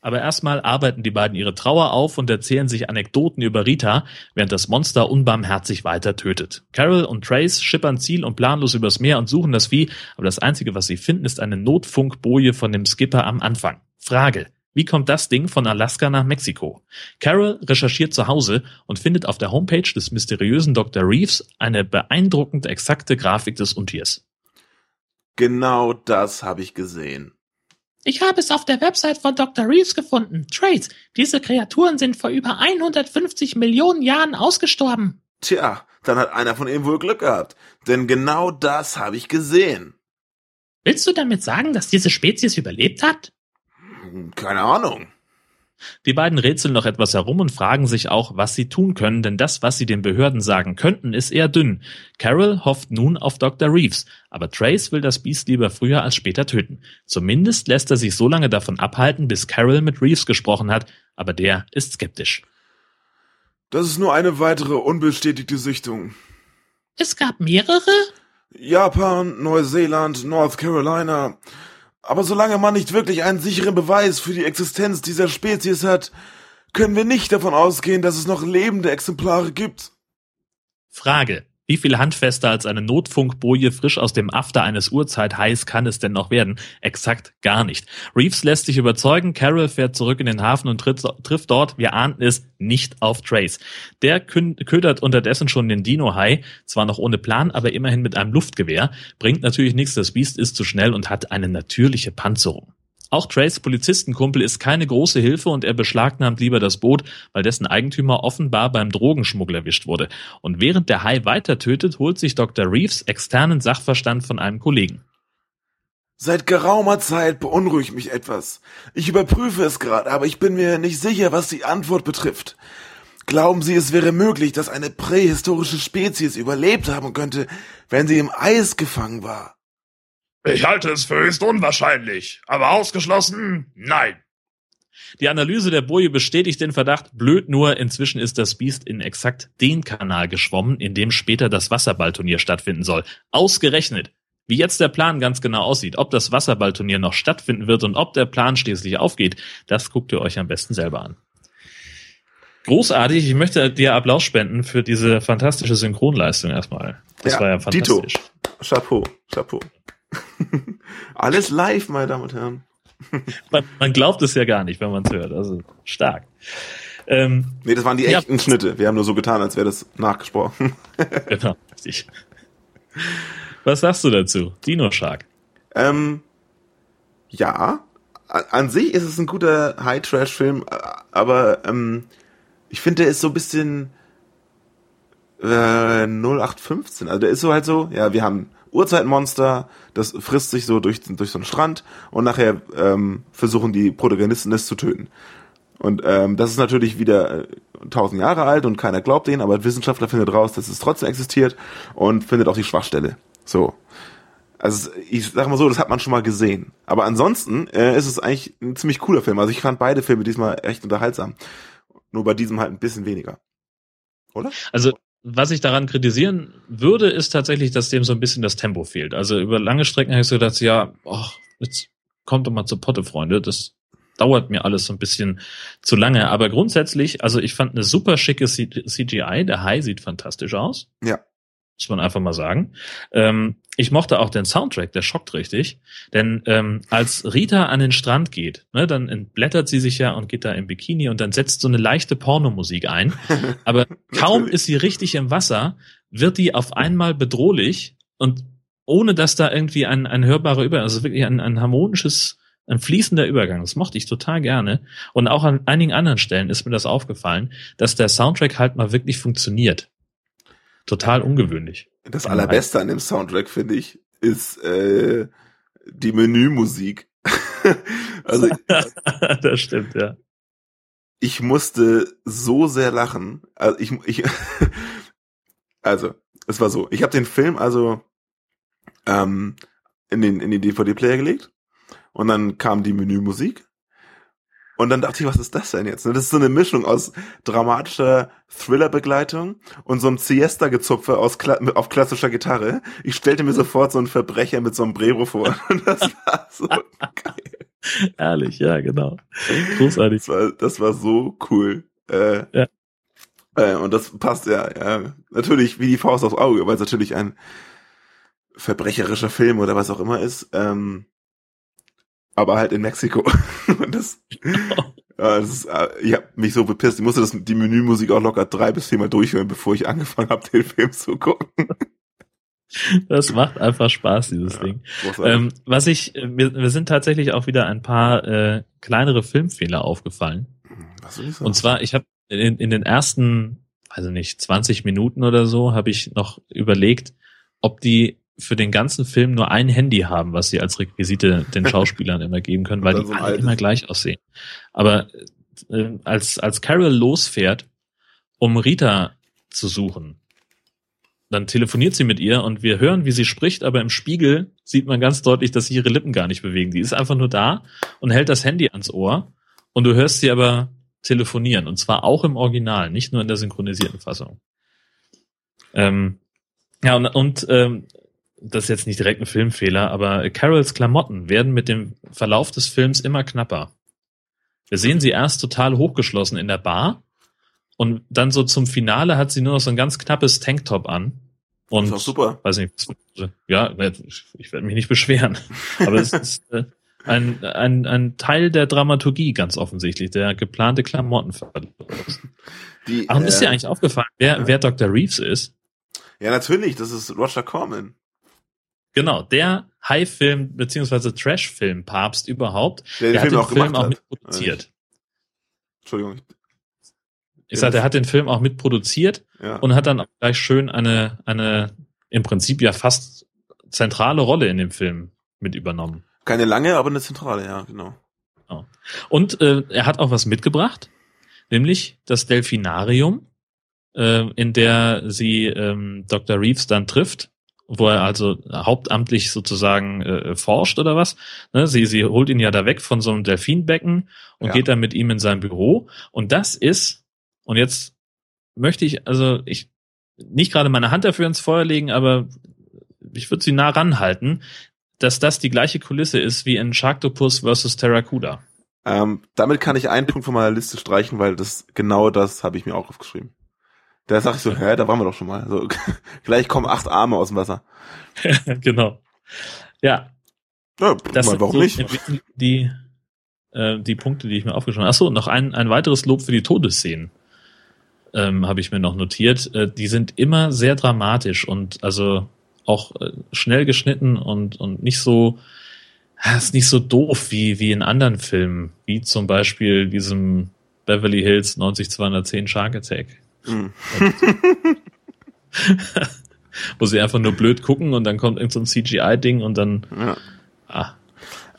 Aber erstmal arbeiten die beiden ihre Trauer auf und erzählen sich Anekdoten über Rita, während das Monster unbarmherzig weiter tötet. Carol und Trace schippern ziel- und planlos übers Meer und suchen das Vieh, aber das Einzige, was sie finden, ist eine Notfunkboje von dem Skipper am Anfang. Frage. Wie kommt das Ding von Alaska nach Mexiko? Carol recherchiert zu Hause und findet auf der Homepage des mysteriösen Dr. Reeves eine beeindruckend exakte Grafik des Untiers. Genau das habe ich gesehen. Ich habe es auf der Website von Dr. Reeves gefunden. Trace, diese Kreaturen sind vor über 150 Millionen Jahren ausgestorben. Tja, dann hat einer von ihnen wohl Glück gehabt. Denn genau das habe ich gesehen. Willst du damit sagen, dass diese Spezies überlebt hat? Keine Ahnung. Die beiden rätseln noch etwas herum und fragen sich auch, was sie tun können, denn das, was sie den Behörden sagen könnten, ist eher dünn. Carol hofft nun auf Dr. Reeves, aber Trace will das Biest lieber früher als später töten. Zumindest lässt er sich so lange davon abhalten, bis Carol mit Reeves gesprochen hat, aber der ist skeptisch. Das ist nur eine weitere unbestätigte Sichtung. Es gab mehrere? Japan, Neuseeland, North Carolina. Aber solange man nicht wirklich einen sicheren Beweis für die Existenz dieser Spezies hat, können wir nicht davon ausgehen, dass es noch lebende Exemplare gibt. Frage. Wie viel handfester als eine Notfunkboje frisch aus dem After eines Urzeithais kann es denn noch werden? Exakt gar nicht. Reeves lässt sich überzeugen, Carol fährt zurück in den Hafen und tritt, trifft dort, wir ahnten es, nicht auf Trace. Der ködert unterdessen schon den Dino-Hai, zwar noch ohne Plan, aber immerhin mit einem Luftgewehr. Bringt natürlich nichts, das Biest ist zu schnell und hat eine natürliche Panzerung. Auch Trace Polizistenkumpel ist keine große Hilfe und er beschlagnahmt lieber das Boot, weil dessen Eigentümer offenbar beim Drogenschmuggel erwischt wurde. Und während der Hai weiter tötet, holt sich Dr. Reeves externen Sachverstand von einem Kollegen. Seit geraumer Zeit beunruhigt mich etwas. Ich überprüfe es gerade, aber ich bin mir nicht sicher, was die Antwort betrifft. Glauben Sie, es wäre möglich, dass eine prähistorische Spezies überlebt haben könnte, wenn sie im Eis gefangen war? Ich halte es für höchst unwahrscheinlich, aber ausgeschlossen, nein. Die Analyse der Boje bestätigt den Verdacht, blöd nur, inzwischen ist das Biest in exakt den Kanal geschwommen, in dem später das Wasserballturnier stattfinden soll. Ausgerechnet. Wie jetzt der Plan ganz genau aussieht, ob das Wasserballturnier noch stattfinden wird und ob der Plan schließlich aufgeht, das guckt ihr euch am besten selber an. Großartig, ich möchte dir Applaus spenden für diese fantastische Synchronleistung erstmal. Das Ja, war ja Dito. fantastisch. Chapeau, Chapeau. (laughs) Alles live, meine Damen und Herren. Man, man glaubt es ja gar nicht, wenn man es hört. Also stark. Ähm, Nee, das waren die Ja. echten Schnitte. Wir haben nur so getan, als wäre das nachgesprochen. (laughs) genau, richtig. Was sagst du dazu? Dino Shark. Ähm, ja, an sich ist es ein guter High-Trash-Film, aber ähm, ich finde, der ist so ein bisschen äh, 0815. Also der ist so halt so, ja, wir haben Urzeitmonster, das frisst sich so durch, durch so einen Strand und nachher ähm, versuchen die Protagonisten es zu töten. Und ähm, das ist natürlich wieder äh, tausend Jahre alt und keiner glaubt denen, aber Wissenschaftler findet raus, dass es trotzdem existiert und findet auch die Schwachstelle. So. Also ich sag mal so, das hat man schon mal gesehen. Aber ansonsten äh, ist es eigentlich ein ziemlich cooler Film. Also ich fand beide Filme diesmal echt unterhaltsam. Nur bei diesem halt ein bisschen weniger. Oder? Also, was ich daran kritisieren würde, ist tatsächlich, dass dem so ein bisschen das Tempo fehlt. Also über lange Strecken habe ich so gedacht, ja, ach, jetzt kommt doch mal zur Potte, Freunde. Das dauert mir alles so ein bisschen zu lange. Aber grundsätzlich, also ich fand eine super schicke CGI. Der Hai sieht fantastisch aus. Ja. Muss man einfach mal sagen. Ähm, ich mochte auch den Soundtrack, der schockt richtig. Denn ähm, als Rita an den Strand geht, ne, dann entblättert sie sich ja und geht da im Bikini und dann setzt so eine leichte Pornomusik ein. (laughs) Aber kaum ist sie richtig im Wasser, wird die auf einmal bedrohlich und ohne dass da irgendwie ein, ein hörbarer Übergang, also wirklich ein, ein harmonisches, ein fließender Übergang. Das mochte ich total gerne. Und auch an einigen anderen Stellen ist mir das aufgefallen, dass der Soundtrack halt mal wirklich funktioniert. Total ungewöhnlich. Das allerbeste an dem Soundtrack, finde ich, ist äh, die Menümusik. (laughs) also (laughs) das stimmt, ja. ich musste so sehr lachen. Also ich, ich (laughs) also es war so. Ich habe den Film also ähm, in den in den DVD-Player gelegt und dann kam die Menümusik und dann dachte ich, was ist das denn jetzt? Das ist so eine Mischung aus dramatischer Thriller-Begleitung und so einem Siesta-Gezupfe aus Kla auf klassischer Gitarre. Ich stellte mir sofort so einen Verbrecher mit Sombrero vor. (laughs) Und das war so geil. Ehrlich, ja, genau. Großartig. Das war, das war so cool. Äh, ja. Äh, und das passt ja, ja, natürlich wie die Faust aufs Auge, weil es natürlich ein verbrecherischer Film oder was auch immer ist. Ähm, aber halt in Mexiko. (laughs) Und das, ja, das ist, äh, ich habe mich so bepisst. Ich musste das, die Menümusik auch locker drei bis viermal durchhören, bevor ich angefangen habe, den Film zu gucken. Das macht einfach Spaß, dieses ja, Ding. Ähm, was ich, wir, wir sind tatsächlich auch wieder ein paar äh, kleinere Filmfehler aufgefallen. Was ich sagen? Und zwar, ich habe in, in den ersten, also nicht 20 Minuten oder so, habe ich noch überlegt, ob die für den ganzen Film nur ein Handy haben, was sie als Requisite den (laughs) Schauspielern immer geben können, weil die so alle immer gleich aussehen. Aber äh, als, als Carol losfährt, um Rita zu suchen, dann telefoniert sie mit ihr und wir hören, wie sie spricht, aber im Spiegel sieht man ganz deutlich, dass sie ihre Lippen gar nicht bewegen. Die ist einfach nur da und hält das Handy ans Ohr und du hörst sie aber telefonieren und zwar auch im Original, nicht nur in der synchronisierten Fassung. Ähm, ja, und, und ähm, das ist jetzt nicht direkt ein Filmfehler, aber Carols Klamotten werden mit dem Verlauf des Films immer knapper. Wir sehen sie erst total hochgeschlossen in der Bar und dann so zum Finale hat sie nur noch so ein ganz knappes Tanktop an. Und das ist auch super. Weiß nicht, ja, ich werde mich nicht beschweren. (laughs) Aber es ist äh, ein, ein, ein Teil der Dramaturgie ganz offensichtlich, der geplante Klamottenverlust. Die, Warum äh, ist dir eigentlich aufgefallen, wer, ja. wer Dr. Reeves ist? Ja, natürlich, das ist Roger Corman. Genau, der High-Film beziehungsweise Trash-Film-Papst überhaupt. Der, der den hat Film den Film auch mitproduziert. Entschuldigung. Ich sag, er hat den Film auch mitproduziert ja. und hat dann auch gleich schön eine, eine im Prinzip ja fast zentrale Rolle in dem Film mit übernommen. Keine lange, aber eine zentrale, ja, genau. genau. Und äh, er hat auch was mitgebracht, nämlich das Delfinarium, äh, in der sie ähm, Dr. Reeves dann trifft wo er also hauptamtlich sozusagen äh, forscht oder was. Ne? Sie, sie holt ihn ja da weg von so einem Delfinbecken und Ja. geht dann mit ihm in sein Büro. Und das ist, und jetzt möchte ich, also ich nicht gerade meine Hand dafür ins Feuer legen, aber ich würde sie nah ranhalten, dass das die gleiche Kulisse ist wie in Sharktopus vs. Terracuda. Ähm, damit kann ich einen Punkt von meiner Liste streichen, weil das genau das habe ich mir auch aufgeschrieben. Da sag ich so, hä, da waren wir doch schon mal. So, (laughs) gleich kommen acht Arme aus dem Wasser. (laughs) genau. Ja. Ja, Das mal, warum so nicht? die, äh, die Punkte, die ich mir aufgeschrieben habe. Achso, noch ein, ein weiteres Lob für die Todesszenen ähm, habe ich mir noch notiert. Äh, die sind immer sehr dramatisch und also auch äh, schnell geschnitten und, und nicht so, ist nicht so doof wie, wie in anderen Filmen, wie zum Beispiel diesem Beverly Hills 90210 Shark Attack. Mhm. Wo sie einfach nur blöd gucken und dann kommt irgend so ein CGI-Ding und dann, Ja. ah,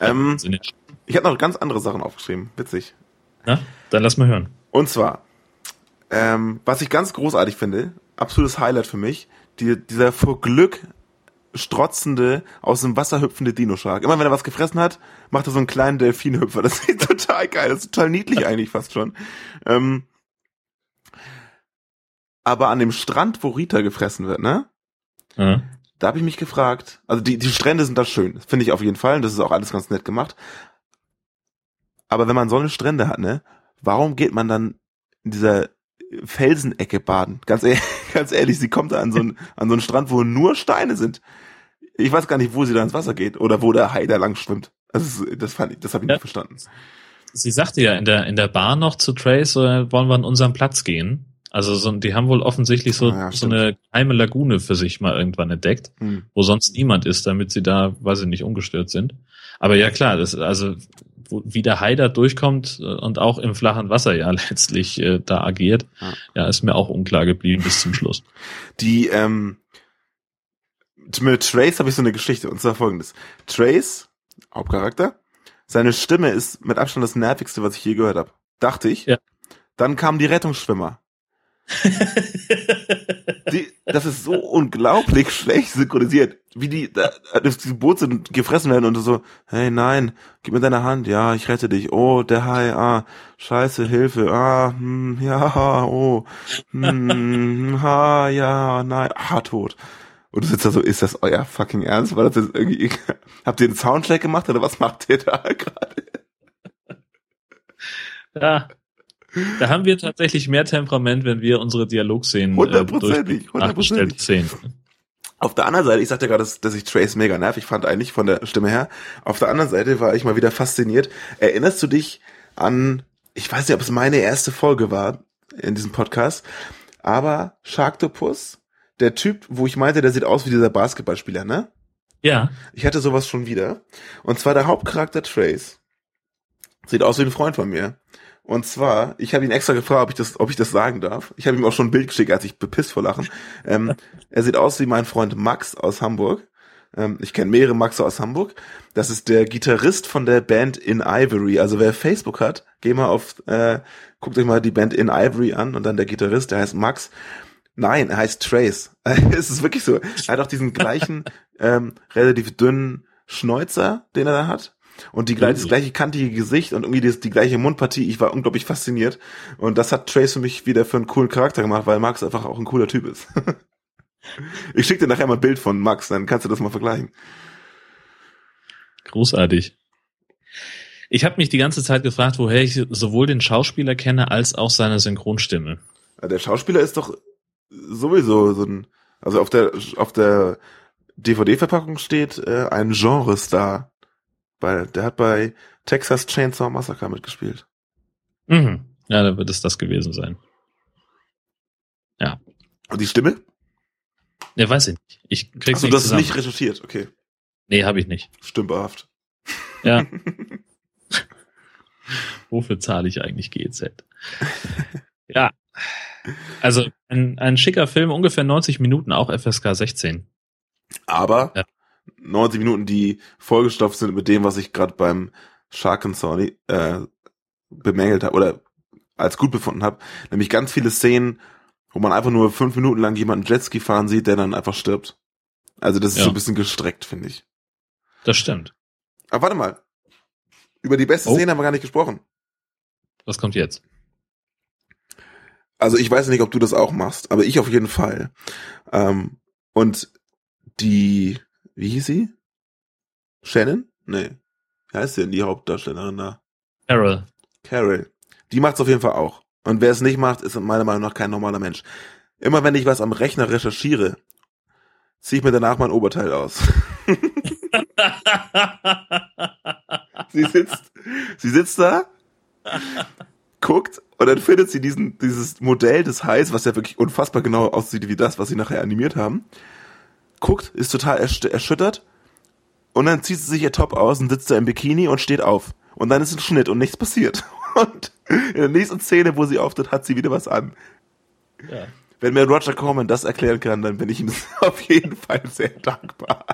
Ähm, ich habe noch ganz andere Sachen aufgeschrieben. Witzig. na, dann lass mal hören. Und zwar, ähm, was ich ganz großartig finde, absolutes Highlight für mich, die, dieser vor Glück strotzende, aus dem Wasser hüpfende Dino-Shark. Immer wenn er was gefressen hat, macht er so einen kleinen Delfinhüpfer. Das sieht (laughs) total geil, das ist total niedlich (laughs) eigentlich fast schon. Ähm, aber an dem Strand, wo Rita gefressen wird, ne? Ja. Da habe ich mich gefragt, also die, die Strände sind da schön, finde ich auf jeden Fall, und das ist auch alles ganz nett gemacht. Aber wenn man so eine Strände hat, ne, warum geht man dann in dieser Felsenecke baden? Ganz ehrlich, (laughs) ganz ehrlich sie kommt da an so einen, an so einen Strand, wo nur Steine sind. Ich weiß gar nicht, wo sie da ins Wasser geht oder wo der Hai da lang schwimmt. Das, ist, das fand ich, das habe ich Ja. nicht verstanden. Sie sagte ja in der, in der Bar noch zu Trace, äh, wollen wir an unseren Platz gehen. Also so, die haben wohl offensichtlich so, Ah, ja, so eine geheime Lagune für sich mal irgendwann entdeckt, Hm. wo sonst niemand ist, damit sie da, weiß ich nicht, ungestört sind. Aber ja klar, das also wo, wie der Hai da durchkommt äh, und auch im flachen Wasser ja (laughs) letztlich äh, da agiert, Ja. ja, ist mir auch unklar geblieben bis zum Schluss. (laughs) Die, ähm, mit Trace habe ich so eine Geschichte, und zwar folgendes. Trace, Hauptcharakter, seine Stimme ist mit Abstand das nervigste, was ich je gehört habe. Dachte ich. Ja. Dann kamen die Rettungsschwimmer. Die, das ist so unglaublich schlecht synchronisiert, wie die, da, die Boote gefressen werden und so, hey nein, gib mir deine Hand, ja, ich rette dich, oh, der Hai, ah, scheiße, Hilfe, ah, hm, ja, oh, hm, (laughs) ha, ja, nein, ah, tot. Und du sitzt da so, ist das euer fucking Ernst? War das jetzt irgendwie, (laughs) habt ihr einen Soundcheck gemacht oder was macht ihr da (laughs) gerade? Ja. Da haben wir tatsächlich mehr Temperament, wenn wir unsere Dialogszenen Hundertprozentig, äh, nachgestellt sehen. Auf der anderen Seite, ich sagte gerade, dass, dass ich Trace mega nervig fand, eigentlich von der Stimme her. Auf der anderen Seite war ich mal wieder fasziniert. Erinnerst du dich an, ich weiß nicht, ob es meine erste Folge war in diesem Podcast, aber Sharktopus, der Typ, wo ich meinte, der sieht aus wie dieser Basketballspieler, ne? Ja. Ich hatte sowas schon wieder. Und zwar der Hauptcharakter Trace. Sieht aus wie ein Freund von mir. Und zwar, ich habe ihn extra gefragt, ob ich das, ob ich das sagen darf. Ich habe ihm auch schon ein Bild geschickt, als ich bepisst vor Lachen. Ähm, er sieht aus wie mein Freund Max aus Hamburg. Ähm, ich kenne mehrere Maxe aus Hamburg. Das ist der Gitarrist von der Band In Ivory. Also wer Facebook hat, geh mal auf, äh, guckt euch mal die Band In Ivory an und dann der Gitarrist, der heißt Max. Nein, er heißt Trace. (laughs) es ist wirklich so. Er hat auch diesen gleichen, ähm, relativ dünnen Schnäuzer, den er da hat. Und die, das gleiche kantige Gesicht und irgendwie die, die gleiche Mundpartie. Ich war unglaublich fasziniert. Und das hat Trace für mich wieder für einen coolen Charakter gemacht, weil Max einfach auch ein cooler Typ ist. (laughs) ich schicke dir nachher mal ein Bild von Max, dann kannst du das mal vergleichen. Großartig. Ich habe mich die ganze Zeit gefragt, woher ich sowohl den Schauspieler kenne als auch seine Synchronstimme. Der Schauspieler ist doch sowieso so ein, also auf der auf der DVD-Verpackung steht äh, ein Genre-Star. Weil der hat bei Texas Chainsaw Massacre mitgespielt. Mhm. Ja, dann wird es das gewesen sein. Ja. Und die Stimme? Ja, weiß ich nicht. Ich krieg's also, nicht das zusammen. ist nicht recherchiert, okay. Nee, habe ich nicht. Stümperhaft. Ja. (laughs) Wofür zahle ich eigentlich GEZ? ja. Also ein, ein schicker Film, ungefähr 90 Minuten, auch FSK 16. Aber Ja. 90 Minuten, die vollgestopft sind mit dem, was ich gerade beim Shark and Sony äh, bemängelt habe oder als gut befunden habe, nämlich ganz viele Szenen, wo man einfach nur fünf Minuten lang jemanden Jetski fahren sieht, der dann einfach stirbt. Also das ist Ja. so ein bisschen gestreckt, finde ich. Das stimmt. Aber warte mal. Über die beste Oh. Szene haben wir gar nicht gesprochen. Was kommt jetzt? Also ich weiß nicht, ob du das auch machst, aber ich auf jeden Fall. Ähm, und die, wie hieß sie? Shannon? Nee. Wie heißt sie denn die Hauptdarstellerin da? Carol. Carol. Die macht's auf jeden Fall auch. Und wer es nicht macht, ist meiner Meinung nach kein normaler Mensch. Immer wenn ich was am Rechner recherchiere, ziehe ich mir danach mein Oberteil aus. (laughs) sie sitzt, sie sitzt da, guckt und dann findet sie diesen, dieses Modell des Hais, was ja wirklich unfassbar genau aussieht wie das, was sie nachher animiert haben. Guckt, ist total ersch- erschüttert und dann zieht sie sich ihr Top aus und sitzt da im Bikini und steht auf. Und dann ist ein Schnitt und nichts passiert. (laughs) Und in der nächsten Szene, wo sie auftritt, hat sie wieder was an. Ja. Wenn mir Roger Corman das erklären kann, dann bin ich ihm (laughs) auf jeden Fall sehr dankbar.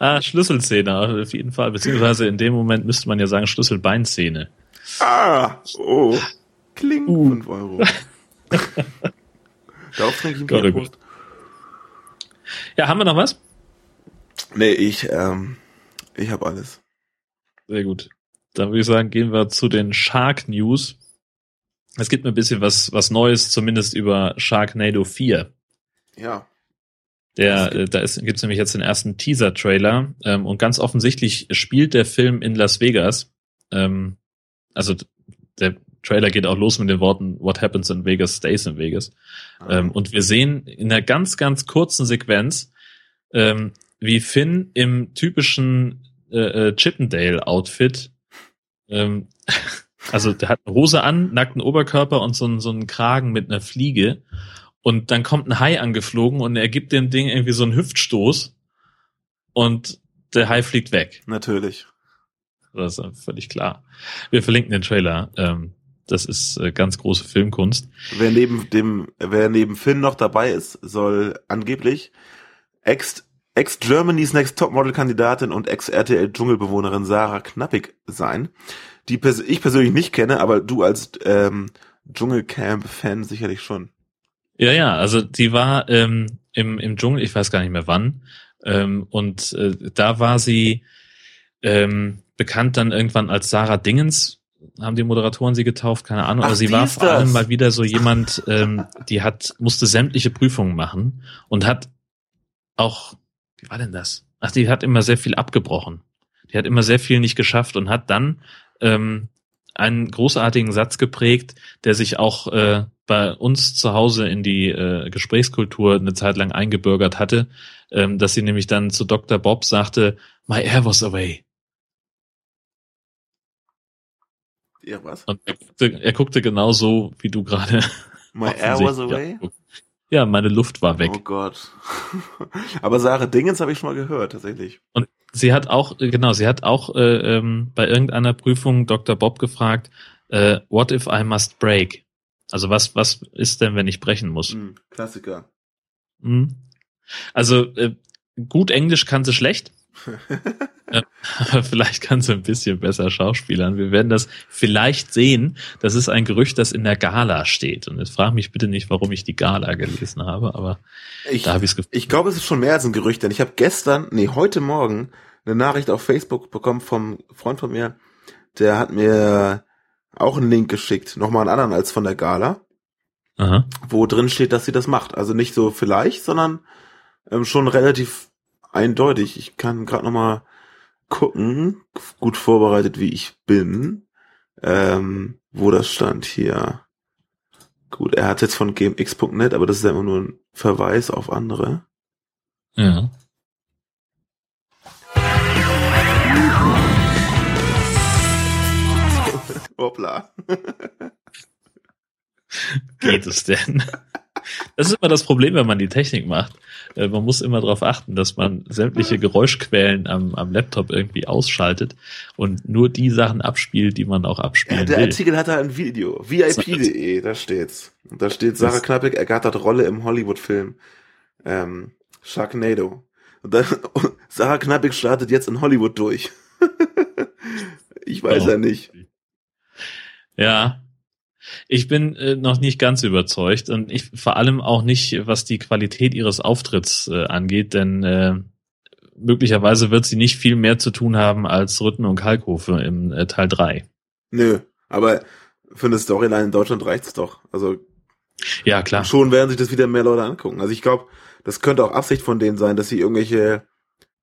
Ah, Schlüsselszene, auf jeden Fall. Beziehungsweise in dem Moment müsste man ja sagen Schlüsselbeinszene. Ah, oh. Kling, 5 Euro. (laughs) Darauf trinke ich oh Gott. Ja, haben wir noch was? Nee, ich, ähm, ich habe alles. Sehr gut. Dann würde ich sagen, gehen wir zu den Shark News. Es gibt ein bisschen was, was Neues, zumindest über Sharknado 4. Ja. Der, äh, da ist, gibt's nämlich jetzt den ersten Teaser-Trailer ähm, und ganz offensichtlich spielt der Film in Las Vegas. Ähm, also der Trailer geht auch los mit den Worten What happens in Vegas stays in Vegas. Ähm, und wir sehen in einer ganz, ganz kurzen Sequenz, ähm, wie Finn im typischen äh, äh, Chippendale-Outfit, ähm, (laughs) also der hat eine Hose an, nackten Oberkörper und so, einen- so einen Kragen mit einer Fliege. Und dann kommt ein Hai angeflogen und er gibt dem Ding irgendwie so einen Hüftstoß und der Hai fliegt weg. Natürlich. Das ist völlig klar. Wir verlinken den Trailer. Ähm, das ist äh, ganz große Filmkunst. Wer neben dem, wer neben Finn noch dabei ist, soll angeblich ex, ex Germany's Next Topmodel Kandidatin und ex RTL Dschungelbewohnerin Sarah Knappig sein. die pers ich persönlich nicht kenne, aber du als ähm, Dschungelcamp-Fan sicherlich schon. Ja, ja, also die war ähm, im, im Dschungel, ich weiß gar nicht mehr wann, ähm, und äh, da war sie ähm, bekannt dann irgendwann als Sarah Dingens, haben die Moderatoren sie getauft, keine Ahnung, Ach, aber sie war vor allem das. mal wieder so jemand, ähm, die hat, musste sämtliche Prüfungen machen und hat auch, wie war denn das? Ach, die hat immer sehr viel abgebrochen. Die hat immer sehr viel nicht geschafft und hat dann ähm, einen großartigen Satz geprägt, der sich auch äh, bei uns zu Hause in die äh, Gesprächskultur eine Zeit lang eingebürgert hatte, ähm, dass sie nämlich dann zu Dr. Bob sagte, My air was away. Ja, was? Und er guckte, er guckte genau so, wie du gerade. My air was away? Ja, meine Luft war weg. Oh Gott. (laughs) aber Sarah Dingens habe ich schon mal gehört, tatsächlich. Und sie hat auch, äh, genau, sie hat auch äh, ähm, bei irgendeiner Prüfung Dr. Bob gefragt, äh, what if I must break? Also was, was ist denn, wenn ich brechen muss? Hm, Klassiker. Hm. Also äh, gut Englisch kann sie schlecht. Aber (laughs) vielleicht kann sie ein bisschen besser schauspielern. Wir werden das vielleicht sehen. Das ist ein Gerücht, das in der Gala steht. Und jetzt frag mich bitte nicht, warum ich die Gala gelesen habe, aber Ich, da habe ich es ich glaube, es ist schon mehr als ein Gerücht, denn ich habe gestern, nee, heute Morgen eine Nachricht auf Facebook bekommen vom Freund von mir, der hat mir auch einen Link geschickt, nochmal einen anderen als von der Gala, Aha. wo drin steht, dass sie das macht. Also nicht so vielleicht, sondern ähm, schon relativ eindeutig. Ich kann gerade nochmal gucken, gut vorbereitet wie ich bin, ähm, wo das stand hier. Gut, er hat jetzt von gmx.net, aber das ist ja immer nur ein Verweis auf andere. Ja. (laughs) Hoppla. Geht es denn? (laughs) Das ist immer das Problem, wenn man die Technik macht. Äh, Man muss immer darauf achten, dass man sämtliche Geräuschquellen am, am Laptop irgendwie ausschaltet und nur die Sachen abspielt, die man auch Ja, abspielen der will. Artikel hat da ein Video. VIP.de, da steht's. Und da steht Sarah Knappig ergattert Rolle im Hollywood-Film ähm, Sharknado. Und dann, (laughs) Sarah Knappig startet jetzt in Hollywood durch. (laughs) ich weiß Oh. ja nicht. Ja. Ich bin äh, noch nicht ganz überzeugt und ich vor allem auch nicht, was die Qualität ihres Auftritts äh, angeht, denn äh, möglicherweise wird sie nicht viel mehr zu tun haben als Rütten und Kalkofe im äh, Teil 3. Nö, aber für eine Storyline in Deutschland reicht's doch. Also Ja, klar. schon werden sich das wieder mehr Leute angucken. Also ich glaube, das könnte auch Absicht von denen sein, dass sie irgendwelche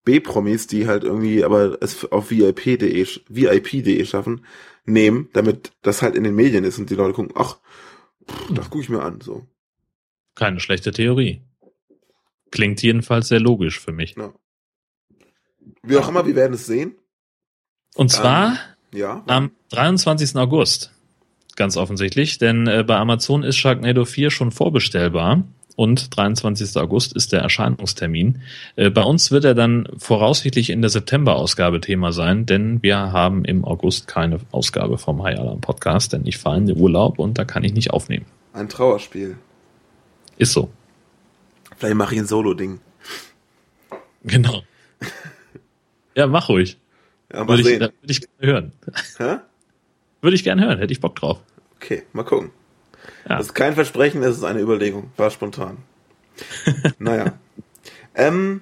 B-Promis, die halt irgendwie aber es auf VIP.de VIP.de schaffen, nehmen, damit das halt in den Medien ist und die Leute gucken, ach, pff, das gucke ich mir an. So. Keine schlechte Theorie. Klingt jedenfalls sehr logisch für mich. Ja. Wie auch immer, wir werden es sehen. Und zwar Ja. am 23. August. Ganz offensichtlich, denn äh, bei Amazon ist Sharknado 4 schon vorbestellbar und 23. August ist der Erscheinungstermin. Äh, bei uns wird er dann voraussichtlich in der September-Ausgabe Thema sein, denn wir haben im August keine Ausgabe vom High Alarm Podcast, denn ich fahre in den Urlaub und da kann ich nicht aufnehmen. Ein Trauerspiel. Ist so. Vielleicht mache ich ein Solo-Ding. Genau. Ja, mach ruhig. Ja, mal Würde ich, sehen. würde ich gerne hören. Hä? Würde ich gerne hören, hätte ich Bock drauf. Okay, mal gucken. Ja. Das ist kein Versprechen, das ist eine Überlegung. War spontan. (laughs) naja. Ähm,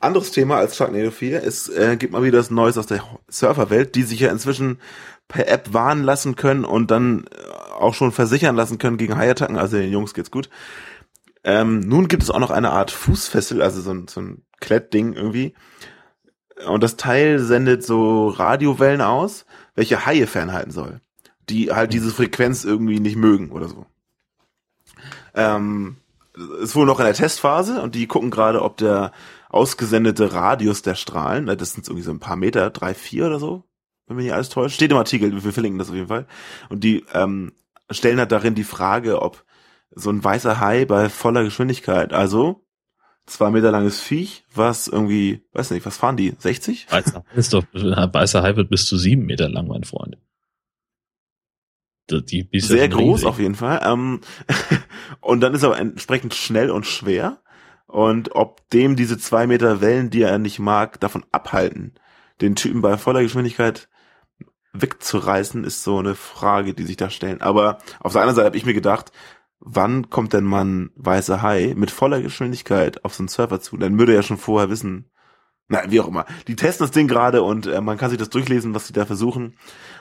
anderes Thema als Sharknado 4. Es äh, gibt mal wieder das Neues aus der Surferwelt, die sich ja inzwischen per App warnen lassen können und dann äh, auch schon versichern lassen können gegen Haiattacken. Also den Jungs geht's gut. Ähm, nun gibt es auch noch eine Art Fußfessel, also so ein, so ein Klettding irgendwie. Und das Teil sendet so Radiowellen aus, welche Haie fernhalten soll. Die halt diese Frequenz irgendwie nicht mögen oder so. Ähm, ist wohl noch in der Testphase und die gucken gerade, ob der ausgesendete Radius der Strahlen, das sind irgendwie so ein paar Meter, drei, vier oder so, wenn mich nicht alles täuscht, steht im Artikel, wir verlinken das auf jeden Fall. Und die ähm, stellen halt darin die Frage, ob so ein weißer Hai bei voller Geschwindigkeit, also zwei Meter langes Viech, was irgendwie, weiß nicht, was fahren die, 60? Weißer ist doch, weißer Hai wird bis zu sieben Meter lang, mein Freund. Die, ja Sehr groß auf jeden Fall. Ähm, (laughs) und dann ist er aber entsprechend schnell und schwer. Und ob dem diese zwei Meter Wellen, die er nicht mag, davon abhalten, den Typen bei voller Geschwindigkeit wegzureißen, ist so eine Frage, die sich da stellen. Aber auf der anderen Seite habe ich mir gedacht, wann kommt denn man weißer Hai mit voller Geschwindigkeit auf so einen Server zu? Dann würde er ja schon vorher wissen, na, wie auch immer. Die testen das Ding gerade und äh, man kann sich das durchlesen, was sie da versuchen.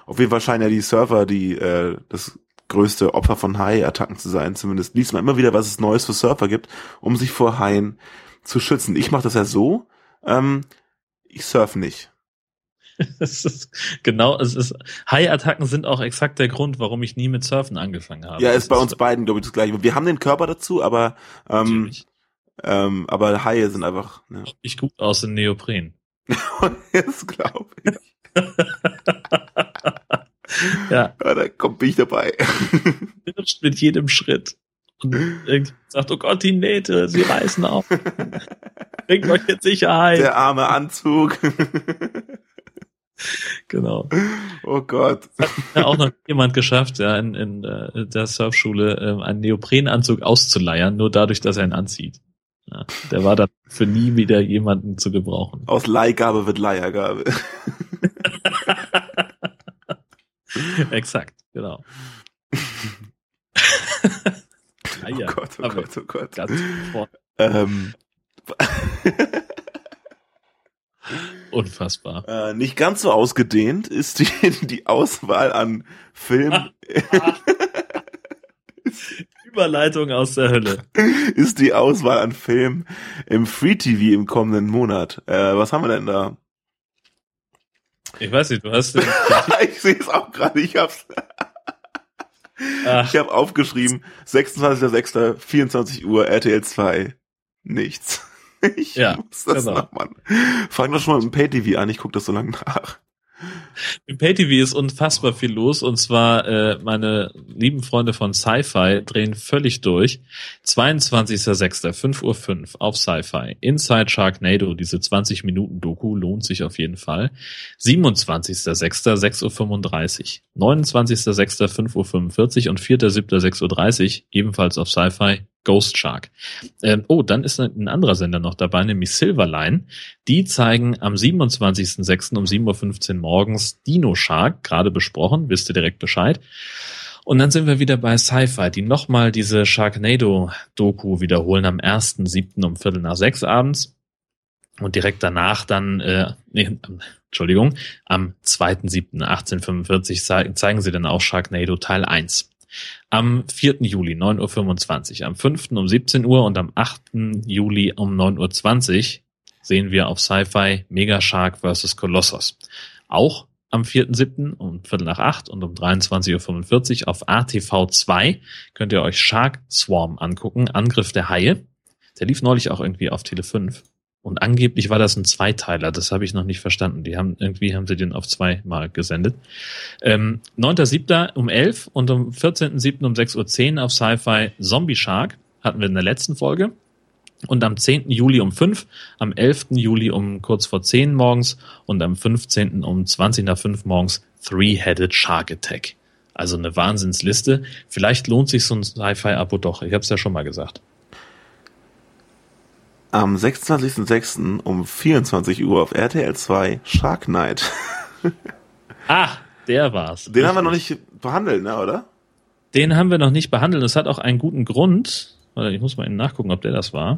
Auf jeden Fall scheinen ja die Server die äh, das größte Opfer von Hai-Attacken zu sein. Zumindest liest man immer wieder, was es Neues für Surfer gibt, um sich vor Haien zu schützen. Ich mache das ja so, ähm, ich surf nicht. (laughs) Es ist genau, es ist Hai-Attacken sind auch exakt der Grund, warum ich nie mit Surfen angefangen habe. Ja, ist bei uns beiden, glaube ich, das gleiche. Wir haben den Körper dazu, aber ähm, ähm, aber Haie sind einfach. Ne. Ich gut aus in Neopren. (laughs) das glaube ich. (laughs) ja. ja. Da kommt bin ich dabei. (laughs) Pirscht mit jedem Schritt. Und irgendwie sagt, oh Gott, die Nähte, sie reißen auf. Bringt euch in Sicherheit. Der arme Anzug. (laughs) genau. Oh Gott. Hat ja auch noch jemand geschafft, ja, in, in äh, der Surfschule äh, einen Neoprenanzug auszuleiern, nur dadurch, dass er ihn anzieht. Ja, der war dann für nie wieder jemanden zu gebrauchen. Aus Leihgabe wird Leihgabe. (laughs) (laughs) Exakt, genau. (laughs) ah, oh Gott, oh Gott, oh Gott. Ganz Ähm, (laughs) Unfassbar. äh, nicht ganz so ausgedehnt ist die, die Auswahl an Filmen. Überleitung aus der Hölle. ist die Auswahl an Filmen im Free TV im kommenden Monat. Äh, was haben wir denn da? Ich weiß nicht, du hast (laughs) ich sehe es auch gerade. Ich hab's. Ach. Ich habe aufgeschrieben 26.06. 24 Uhr RTL 2. Nichts. (laughs) Ich Ja, muss das genau. noch mal. Fang doch schon mal mit dem Pay-TV an. Ich guck das so lange nach. Im PayTV ist unfassbar viel los und zwar äh, meine lieben Freunde von Sci-Fi drehen völlig durch. 22.06. 5.05 Uhr auf Sci-Fi. Inside Sharknado, diese 20 Minuten Doku, lohnt sich auf jeden Fall. 27.06. 6.35 Uhr. 29.06. 5.45 Uhr und 4.07. 6.30 Uhr, ebenfalls auf Sci-Fi. Ghost Shark. Ähm, oh, dann ist ein, anderer Sender noch dabei, nämlich Silverline. Die zeigen am 27.06. um 7.15 Uhr morgens Dino Shark, gerade besprochen, wisst ihr direkt Bescheid. Und dann sind wir wieder bei Sci-Fi, die nochmal diese Sharknado-Doku wiederholen am 1.07. um Viertel nach sechs abends. Und direkt danach dann, äh, nee, Entschuldigung, am 2.07.1845 zei- zeigen sie dann auch Sharknado Teil 1. Am 4. Juli 9.25 Uhr, am 5. um 17 Uhr und am 8. Juli um 9.20 Uhr sehen wir auf Sci-Fi Mega Shark vs. Colossus. Auch am 4.7. um Viertel nach acht und um 23.45 Uhr auf ATV2 könnt ihr euch Shark Swarm angucken, Angriff der Haie. Der lief neulich auch irgendwie auf Tele 5. Und angeblich war das ein Zweiteiler, das habe ich noch nicht verstanden. Die haben irgendwie haben sie den auf zweimal gesendet. Ähm, 9.7. um 11 und am 14.7. um 6.10 Uhr auf Sci-Fi Zombie Shark hatten wir in der letzten Folge. Und am 10. Juli um 5, am 11. Juli um kurz vor 10 morgens und am 15. um 20 nach 5 morgens Three-Headed Shark Attack. Also eine Wahnsinnsliste. Vielleicht lohnt sich so ein Sci-Fi-Abo doch. Ich habe es ja schon mal gesagt. Am 26.06. um 24 Uhr auf RTL 2 Shark Night. (laughs) Ah, der war's. Den haben wir noch nicht behandelt, ne, oder? Den haben wir noch nicht behandelt. Das hat auch einen guten Grund. Oder ich muss mal eben nachgucken, ob der das war.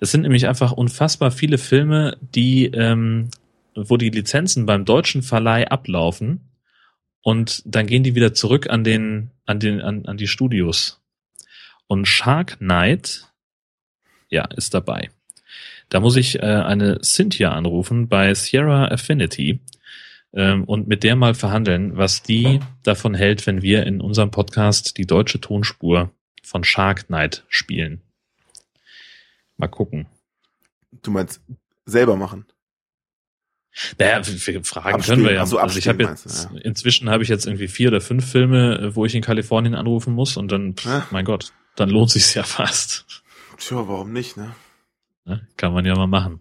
Es sind nämlich einfach unfassbar viele Filme, die, ähm, wo die Lizenzen beim deutschen Verleih ablaufen und dann gehen die wieder zurück an den, an den, an, an die Studios. Und Shark Night, ja, ist dabei. Da muss ich äh, eine Cynthia anrufen bei Sierra Affinity ähm, und mit der mal verhandeln, was die davon hält, wenn wir in unserem Podcast die deutsche Tonspur von Shark Night spielen. Mal gucken. Du meinst selber machen? Naja, wir fragen Abspielen, können wir ja. ach so, also ich habe jetzt, meinst inzwischen habe ich jetzt irgendwie vier oder fünf Filme, äh, wo ich in Kalifornien anrufen muss und dann, pff, mein Gott, dann lohnt sich's ja fast. Tja, warum nicht, ne? Ne? Kann man ja mal machen.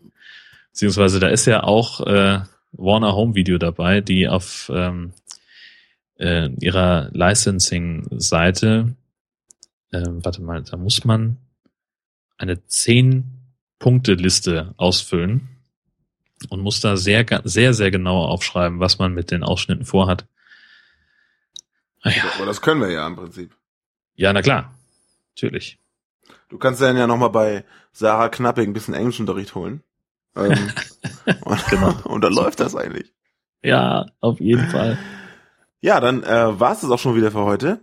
Beziehungsweise da ist ja auch äh, Warner Home Video dabei, die auf ähm, äh, ihrer Licensing-Seite, äh, warte mal, da muss man eine zehn Punkte Liste ausfüllen und muss da sehr, sehr, sehr genau aufschreiben, was man mit den Ausschnitten vorhat. Aber das können wir ja im Prinzip. Ja, na klar. Natürlich. Du kannst dann ja nochmal bei Sarah Knapping ein bisschen Englischunterricht holen. Ähm, (laughs) und, Genau. (laughs) und dann läuft das eigentlich. Ja, auf jeden Fall. Ja, dann äh, war es das auch schon wieder für heute.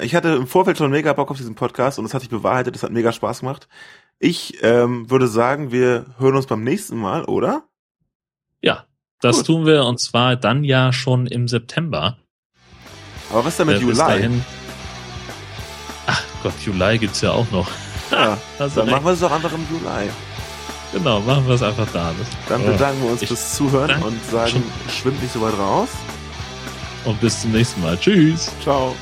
Ich hatte im Vorfeld schon mega Bock auf diesen Podcast und es hat sich bewahrheitet, es hat mega Spaß gemacht. Ich ähm, würde sagen, wir hören uns beim nächsten Mal, oder? Ja, das tun wir und zwar dann ja schon im September. Aber was ist denn mit Äh, Juli? dahin- Ach Gott, Juli gibt's ja auch noch. Ja, (laughs) dann recht. machen wir es doch einfach im Juli. Genau, machen wir es einfach da. Das, Dann bedanken wir uns ich- fürs Zuhören und sagen, schwimmt nicht so weit raus. Und bis zum nächsten Mal. Tschüss. Ciao.